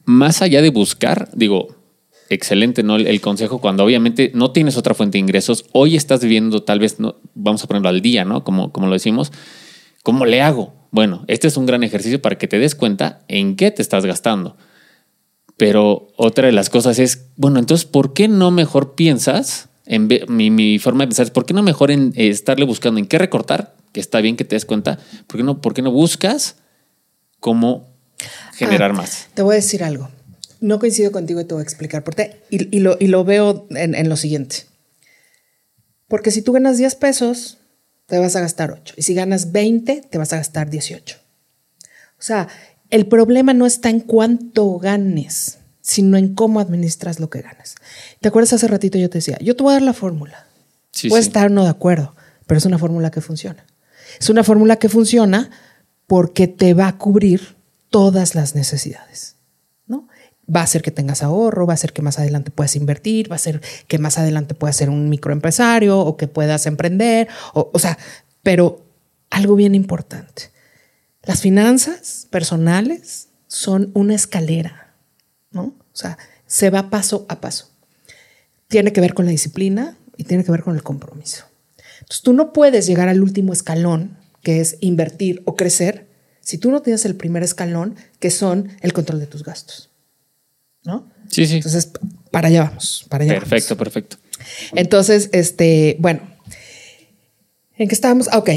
B: más allá de buscar, digo, excelente, ¿no? El, consejo cuando obviamente no tienes otra fuente de ingresos, hoy estás viviendo tal vez, no, vamos a ponerlo al día, ¿no? Como, como lo decimos, ¿cómo le hago? Bueno, este es un gran ejercicio para que te des cuenta en qué te estás gastando. Pero otra de las cosas es, bueno, entonces, ¿por qué no mejor piensas, en mi, mi forma de pensar es, ¿por qué no mejor en eh, estarle buscando en qué recortar? Que está bien que te des cuenta. ¿Por qué no, por qué no buscas cómo generar ah, más?
D: Te voy a decir algo no coincido contigo y te voy a explicar por qué. Y, lo, veo en, lo siguiente. Porque si tú ganas 10 pesos, te vas a gastar 8. Y si ganas 20, te vas a gastar 18. O sea, el problema no está en cuánto ganes, sino en cómo administras lo que ganas. ¿Te acuerdas hace ratito yo te decía, yo te voy a dar la fórmula? Sí, Puedes estar no de acuerdo, pero es una fórmula que funciona. Es una fórmula que funciona porque te va a cubrir todas las necesidades, ¿no? Va a hacer que tengas ahorro, va a hacer que más adelante puedas invertir, va a hacer que más adelante puedas ser un microempresario o que puedas emprender, o, o sea, pero algo bien importante. Las finanzas personales son una escalera, ¿no? O sea, se va paso a paso. Tiene que ver con la disciplina y tiene que ver con el compromiso. Entonces, tú no puedes llegar al último escalón, que es invertir o crecer, si tú no tienes el primer escalón, que son el control de tus gastos. ¿No?
B: Sí, sí.
D: Entonces, para allá vamos, para allá
B: Perfecto, perfecto.
D: Entonces, este, bueno, ¿en qué estábamos? Ah, ok,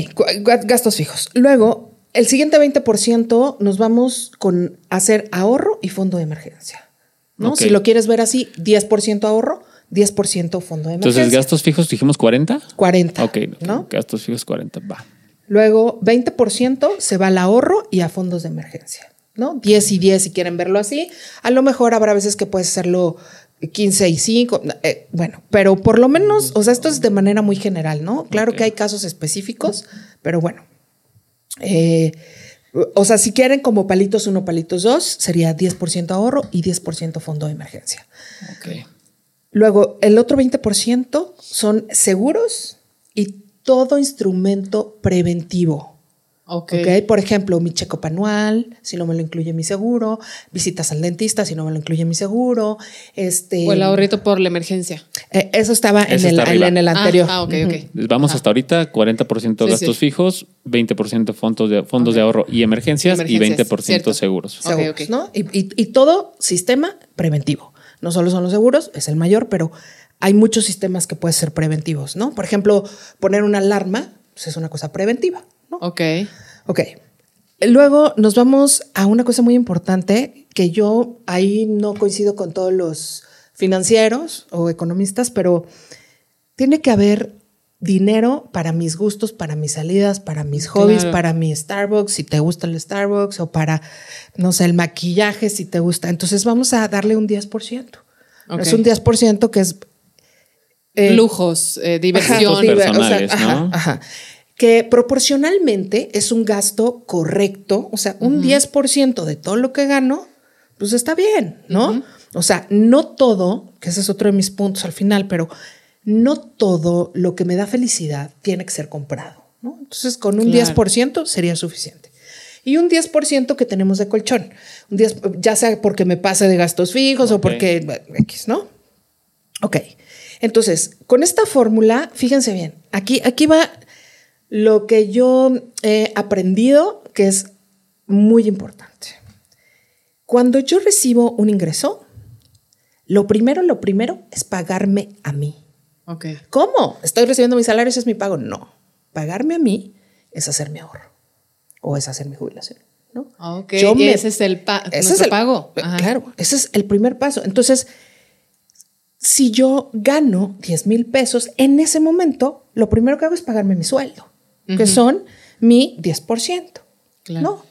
D: gastos fijos. Luego, el siguiente 20% nos vamos con hacer ahorro y fondo de emergencia. ¿no? Si lo quieres ver así, 10% ahorro, 10% fondo de emergencia.
B: Entonces, gastos fijos dijimos 40?
D: 40.
B: Ok, ¿no? gastos fijos 40, va.
D: Luego, 20% se va al ahorro y a fondos de emergencia, ¿no? 10 y 10 si quieren verlo así. A lo mejor habrá veces que puedes hacerlo 15 y 5, eh, bueno, pero por lo menos, o sea, esto es de manera muy general, ¿no? Claro que hay casos específicos, pero bueno. Eh, o sea, si quieren como palitos uno, palitos dos, sería 10% ahorro y 10% fondo de emergencia.
B: Ok.
D: Luego, el otro 20% son seguros y todo instrumento preventivo.
A: Okay.
D: ok. Por ejemplo, mi checo anual, si no me lo incluye mi seguro, visitas al dentista, si no me lo incluye mi seguro. Este,
A: o el ahorrito por la emergencia.
D: Eh, eso estaba en, el, en, el, anterior.
A: Ah, ah ok, ok.
B: Vamos hasta ahorita, 40% gastos fijos, 20% fondos de, fondos de ahorro y emergencias, y 20% seguros.
D: Seguros, ¿no? Y, y, y todo sistema preventivo. No solo son los seguros, es el mayor, pero hay muchos sistemas que pueden ser preventivos, ¿no? Por ejemplo, poner una alarma pues es una cosa preventiva.
A: Ok.
D: Ok. Luego nos vamos a una cosa muy importante que yo ahí no coincido con todos los financieros o economistas, pero tiene que haber dinero para mis gustos, para mis salidas, para mis hobbies, para mi Starbucks, si te gusta el Starbucks, o para, no sé, el maquillaje, si te gusta. Entonces vamos a darle un 10%. Es un 10% que es...
A: Eh, Lujos, eh, diversión.
B: personales, ¿no?
D: ajá que proporcionalmente es un gasto correcto, o sea, un 10% de todo lo que gano, pues está bien, ¿no? O sea, no todo, que ese es otro de mis puntos al final, pero no todo lo que me da felicidad tiene que ser comprado, ¿no? Entonces, con un 10% sería suficiente. Y un 10% que tenemos de colchón, un 10, ya sea porque me pase de gastos fijos o porque X, ¿no? Ok. Entonces, con esta fórmula, fíjense bien, aquí, aquí va lo que yo he aprendido que es muy importante. Cuando yo recibo un ingreso, lo primero, lo primero es pagarme a mí.
A: Okay.
D: ¿Cómo? ¿Estoy recibiendo mi salario? ¿Ese es mi pago? No. Pagarme a mí es hacer mi ahorro o es hacer mi jubilación. ¿no?
A: Ok, ese es el, ese es el pago.
D: Claro, ese es el primer paso. Entonces, si yo gano 10 mil pesos, en ese momento, lo primero que hago es pagarme mi sueldo que son mi 10%. ¿no?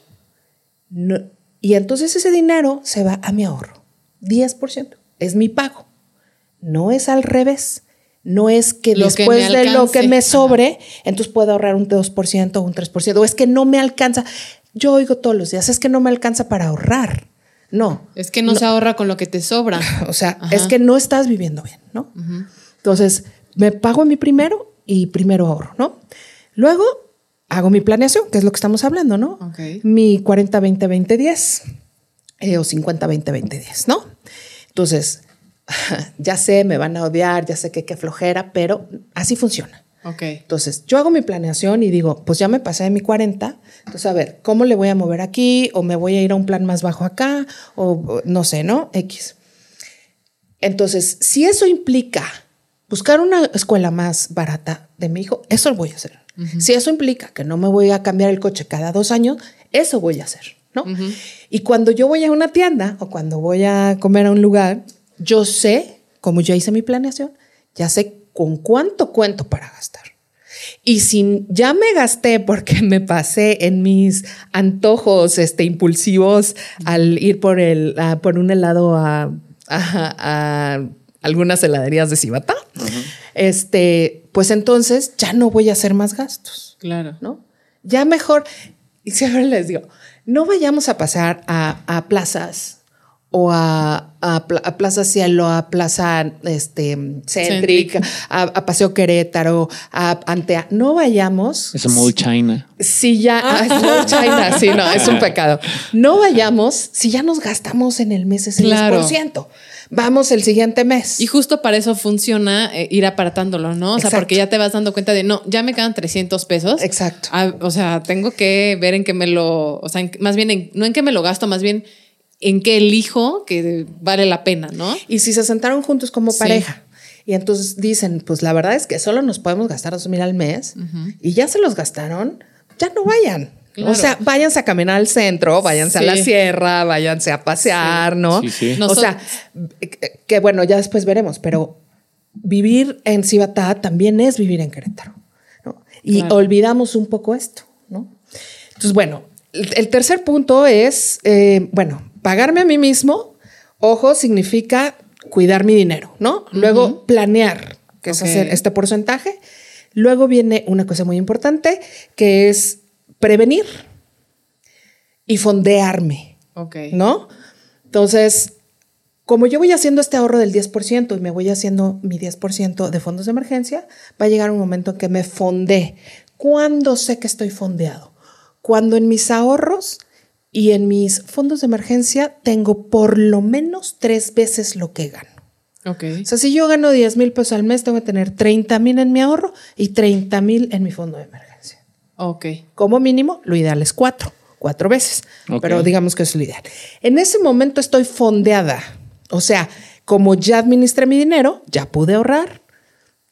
D: ¿no? Y entonces ese dinero se va a mi ahorro. 10%. Es mi pago. No es al revés. No es que después de lo que me sobre, entonces puedo ahorrar un 2% o un 3%. O es que no me alcanza. Yo oigo todos los días, es que no me alcanza para ahorrar. No.
A: Es que no, se ahorra con lo que te sobra.
D: o sea, es que no estás viviendo bien, ¿no? Entonces, me pago mi primero y primero ahorro, ¿no? Luego hago mi planeación, que es lo que estamos hablando, ¿no? Mi 40-20-20-10 eh, o 50-20-20-10, ¿no? Entonces, ya sé, me van a odiar, ya sé que qué flojera, pero así funciona.
A: Okay.
D: Entonces, yo hago mi planeación y digo, pues ya me pasé de mi 40, entonces a ver, ¿cómo le voy a mover aquí? ¿O me voy a ir a un plan más bajo acá? O no sé, ¿no? X. Entonces, si eso implica buscar una escuela más barata de mi hijo, eso lo voy a hacer. Si eso implica que no me voy a cambiar el coche cada dos años, eso voy a hacer, ¿no? Y cuando yo voy a una tienda o cuando voy a comer a un lugar, yo sé, como ya hice mi planeación, ya sé con cuánto cuento para gastar. Y si ya me gasté porque me pasé en mis antojos este, impulsivos al ir por, el, por un helado a, a, algunas heladerías de Cibata, este, pues entonces ya no voy a hacer más gastos.
A: Claro.
D: ¿No? Ya mejor, Y siempre les digo, no vayamos a pasar a, plazas o a, a, Plaza Cielo, a Plaza este, Céntrica, a, Paseo Querétaro, a Antea. No vayamos.
B: Es Mall China.
D: Si ya, ah, es China, sí, no, es un pecado. No vayamos si ya nos gastamos en el mes ese claro. 10% vamos el siguiente mes.
A: Y justo para eso funciona eh, ir apartándolo, ¿no? O sea, porque ya te vas dando cuenta de, no, ya me quedan 300 pesos.
D: Exacto.
A: Ah, o sea, tengo que ver en qué me lo, o sea, más bien, no en qué me lo gasto, más bien en qué elijo que vale la pena, ¿no?
D: Y si se sentaron juntos como pareja. Y entonces dicen, pues la verdad es que solo nos podemos gastar dos mil al mes y ya se los gastaron, ya no vayan. O sea, váyanse a caminar al centro, váyanse a la sierra, váyanse a pasear, ¿no? o sea, que bueno, ya después veremos, pero vivir en Cibatá también es vivir en Querétaro. ¿no? Y olvidamos un poco esto, ¿no? Entonces, bueno, el, tercer punto es, eh, bueno, pagarme a mí mismo, ojo, significa cuidar mi dinero, ¿no? Luego planear, que es hacer este porcentaje. Luego viene una cosa muy importante, que es prevenir y fondearme.
A: Ok.
D: ¿No? Entonces, como yo voy haciendo este ahorro del 10% y me voy haciendo mi 10% de fondos de emergencia, va a llegar un momento en que me fonde. ¿Cuándo sé que estoy fondeado? Cuando en mis ahorros y en mis fondos de emergencia tengo por lo menos tres veces lo que gano.
A: Ok.
D: O sea, si yo gano 10 mil pesos al mes, tengo que tener 30 mil en mi ahorro y 30 mil en mi fondo de emergencia.
A: Ok.
D: Como mínimo, lo ideal es cuatro, cuatro veces, pero digamos que es lo ideal. En ese momento estoy fondeada, o sea, como ya administré mi dinero, ya pude ahorrar,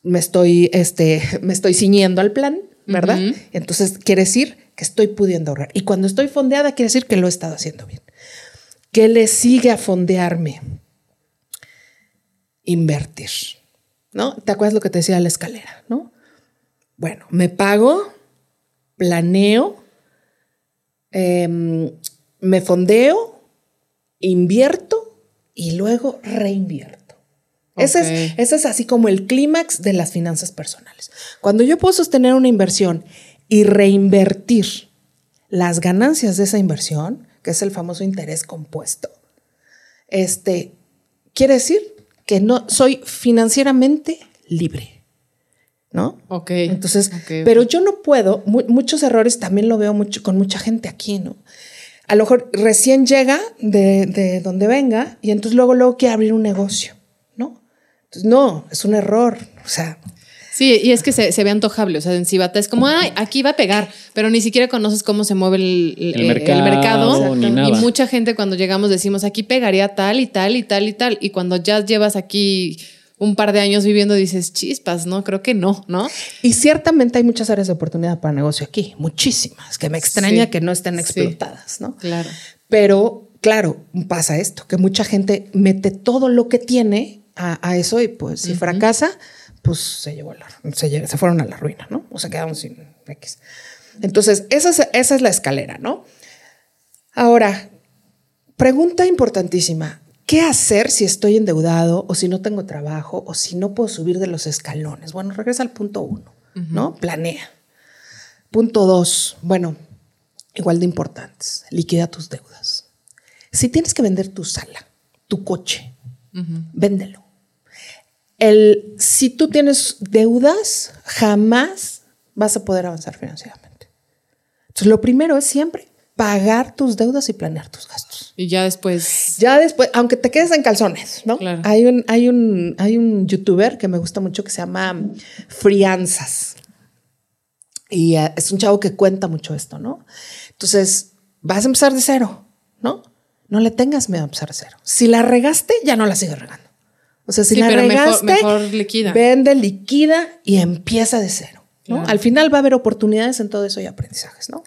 D: me estoy, este, me estoy ciñendo al plan, ¿verdad? Entonces quiere decir que estoy pudiendo ahorrar. Y cuando estoy fondeada, quiere decir que lo he estado haciendo bien. ¿Qué le sigue a fondearme? Invertir, ¿no? ¿Te acuerdas lo que te decía la escalera, no? Bueno, me pago planeo, em, me fondeo, invierto y luego reinvierto. Ese, es, es así como el clímax de las finanzas personales. Cuando yo puedo sostener una inversión y reinvertir las ganancias de esa inversión, que es el famoso interés compuesto, este, quiere decir que no soy financieramente libre. ¿No?
A: Ok.
D: Entonces, pero yo no puedo, muchos errores también lo veo mucho con mucha gente aquí, ¿no? A lo mejor recién llega de, de donde venga y entonces luego, luego quiere abrir un negocio, ¿no? Entonces, no, es un error, o sea.
A: Sí, y es que se, ve antojable, o sea, en Cibata es como, ay, aquí va a pegar, pero ni siquiera conoces cómo se mueve el, mercado. Y mucha gente cuando llegamos decimos, aquí pegaría tal y tal y tal y tal, y cuando ya llevas aquí un par de años viviendo dices, chispas, no, creo que no, ¿no?
D: Y ciertamente hay muchas áreas de oportunidad para negocio aquí, muchísimas, que me extraña que no estén explotadas, ¿no?
A: Claro.
D: Pero, claro, pasa esto, que mucha gente mete todo lo que tiene a, eso y pues si fracasa, pues se llevó la, se, se, fueron a la ruina, ¿no? O se quedaron sin X. Entonces, esa es, esa es la escalera, ¿no? Ahora, pregunta importantísima. ¿Qué hacer si estoy endeudado o si no tengo trabajo o si no puedo subir de los escalones? Bueno, regresa al punto uno, ¿no? Planea. Punto dos, bueno, igual de importantes, liquida tus deudas. Si tienes que vender tu sala, tu coche, véndelo. El, si tú tienes deudas, jamás vas a poder avanzar financieramente. Entonces, lo primero es siempre pagar tus deudas y planear tus gastos.
A: Y ya después.
D: Ya después, aunque te quedes en calzones, ¿no? Hay un, hay un, hay un youtuber que me gusta mucho que se llama Frianzas. Y eh, es un chavo que cuenta mucho esto, ¿no? Entonces, vas a empezar de cero, ¿no? No le tengas miedo a empezar de cero. Si la regaste, ya no la sigues regando. O sea, si la regaste,
A: mejor, liquida.
D: vende, liquida y empieza de cero. ¿no? Al final va a haber oportunidades en todo eso y aprendizajes, ¿no?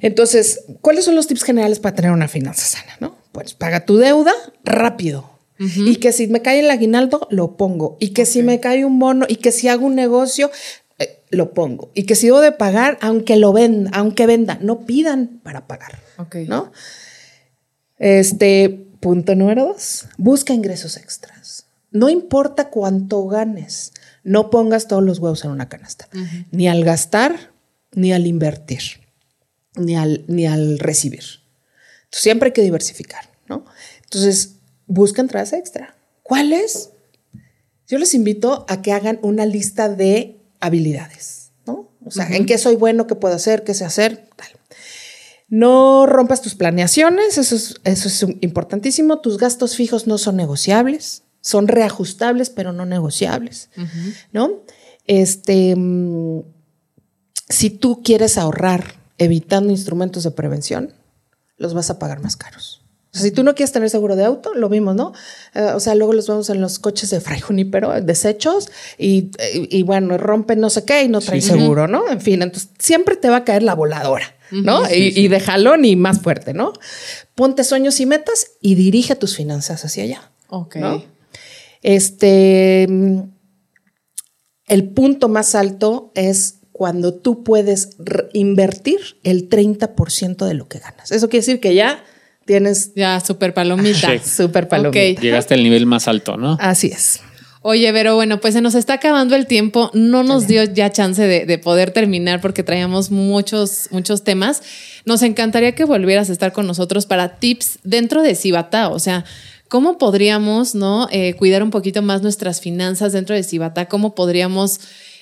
D: Entonces, ¿cuáles son los tips generales para tener una finanza sana? ¿no? Pues paga tu deuda rápido. Y que si me cae el aguinaldo, lo pongo. Y que si me cae un bono y que si hago un negocio, eh, lo pongo. Y que si debo de pagar, aunque lo venda, aunque venda, no pidan para pagar. ¿No? Este, punto número dos, busca ingresos extras. No importa cuánto ganes, no pongas todos los huevos en una canasta, ni al gastar, ni al invertir. Ni al, ni al recibir. siempre hay que diversificar, ¿no? Entonces, busca entradas extra. ¿Cuáles? Yo les invito a que hagan una lista de habilidades, ¿no? O sea, en qué soy bueno, qué puedo hacer, qué sé hacer, tal. No rompas tus planeaciones, eso es, eso es importantísimo. Tus gastos fijos no son negociables, son reajustables, pero no negociables, ¿no? Este, mm, si tú quieres ahorrar evitando instrumentos de prevención, los vas a pagar más caros. O sea, si tú no quieres tener seguro de auto, lo vimos, ¿no? Eh, o sea, luego los vemos en los coches de Fray Junípero, desechos, y, y, bueno, rompen no sé qué y no traen seguro, ¿no? En fin, entonces siempre te va a caer la voladora, ¿no? y, de jalón y más fuerte, ¿no? Ponte sueños y metas y dirige tus finanzas hacia allá. Ok. Este, el punto más alto es cuando tú puedes invertir el 30% de lo que ganas. Eso quiere decir que ya tienes...
A: Ya, super palomita.
D: Super palomita.
B: Llegaste al nivel más alto, ¿no?
D: Así es.
A: Oye, pero bueno, pues se nos está acabando el tiempo. No nos dio ya chance de, poder terminar porque traíamos muchos, muchos temas. Nos encantaría que volvieras a estar con nosotros para tips dentro de Cibata. O sea, ¿cómo podríamos no eh, cuidar un poquito más nuestras finanzas dentro de Cibata? ¿Cómo podríamos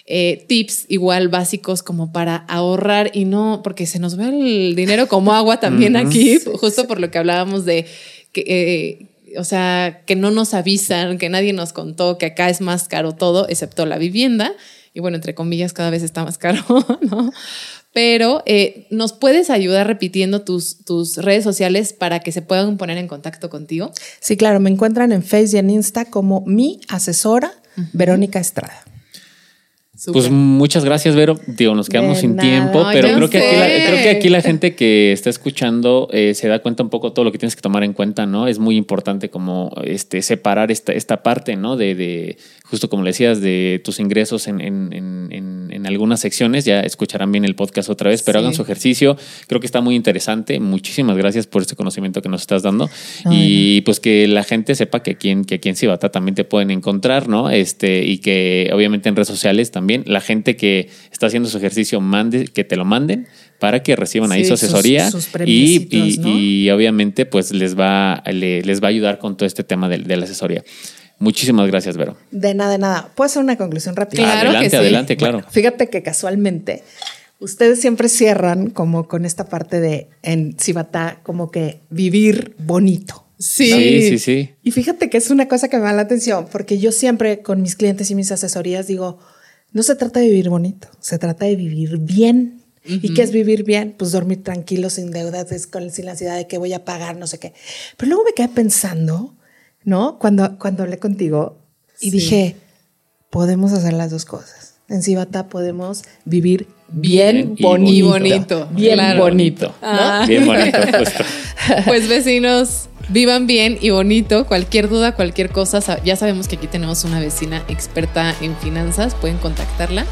A: eh, tips igual básicos como para ahorrar y no, porque se nos ve el dinero como agua también aquí, justo por lo que hablábamos de que... Eh, o sea, que no nos avisan, que nadie nos contó que acá es más caro todo, excepto la vivienda. Y bueno, entre comillas, cada vez está más caro, ¿no? Pero eh, ¿nos puedes ayudar repitiendo tus, tus redes sociales para que se puedan poner en contacto contigo?
D: Sí, claro, me encuentran en Facebook y en Insta como mi asesora, Verónica Estrada.
B: Pues muchas gracias, Vero. Digo, nos quedamos sin tiempo, pero creo que, aquí la, creo que aquí la gente que está escuchando eh, se da cuenta un poco todo lo que tienes que tomar en cuenta, ¿no? Es muy importante como este separar esta, esta parte, ¿no? De, de justo como le decías, de tus ingresos en, en, en, en, algunas secciones. Ya escucharán bien el podcast otra vez, pero hagan su ejercicio. Creo que está muy interesante. Muchísimas gracias por este conocimiento que nos estás dando. y pues que la gente sepa que aquí en, que aquí en Cibata también te pueden encontrar, ¿no? Este, y que obviamente en redes sociales también la gente que está haciendo su ejercicio mande, que te lo manden para que reciban ahí su asesoría y, y, obviamente pues les va, les va a ayudar con todo este tema de la asesoría. Muchísimas gracias, Vero.
D: De nada, de nada. ¿Puedo hacer una conclusión rápida?
B: adelante, adelante, claro.
D: fíjate que casualmente ustedes siempre cierran como con esta parte de en Cibatá, como que vivir bonito.
B: Sí. sí, sí, sí.
D: Y fíjate que es una cosa que me da la atención, porque yo siempre con mis clientes y mis asesorías digo, no se trata de vivir bonito, se trata de vivir bien. ¿Y qué es vivir bien? Pues dormir tranquilo, sin deudas, sin la ansiedad de que voy a pagar, no sé qué. Pero luego me quedé pensando ¿no? Cuando, cuando hablé contigo y dije, podemos hacer las dos cosas. En Cibata podemos vivir bien, bonito.
A: bonito.
D: Bien bonito.
B: Ah. Bien bonito,
A: Pues vecinos, vivan bien y bonito. Cualquier duda, cualquier cosa, ya sabemos que aquí tenemos una vecina experta en finanzas, pueden contactarla.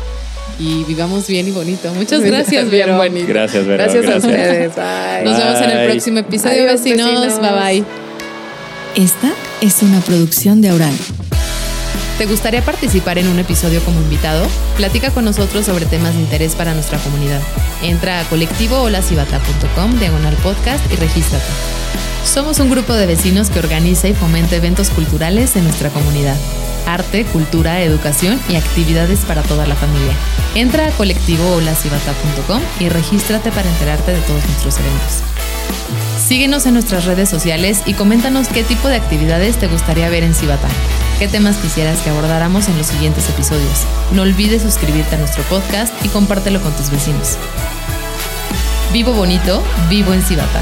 A: Y vivamos bien y bonito. Muchas gracias,
B: bien bonito. Gracias,
D: Gracias, a ustedes.
A: Nos vemos en el próximo episodio, vecinos. Bye bye.
C: Esta es una producción de Aural.
A: ¿Te gustaría participar en un episodio como invitado? Platica con nosotros sobre temas de interés para nuestra comunidad. Entra a colectivoholacibata.com, diagonal podcast y regístrate. Somos un grupo de vecinos que organiza y fomenta eventos culturales en nuestra comunidad. Arte, cultura, educación y actividades para toda la familia. Entra a colectivoholacibata.com y regístrate para enterarte de todos nuestros eventos. Síguenos en nuestras redes sociales y coméntanos qué tipo de actividades te gustaría ver en Cibata. ¿Qué temas quisieras que abordáramos en los siguientes episodios? No olvides suscribirte a nuestro podcast y compártelo con tus vecinos. Vivo bonito, vivo en Cibata.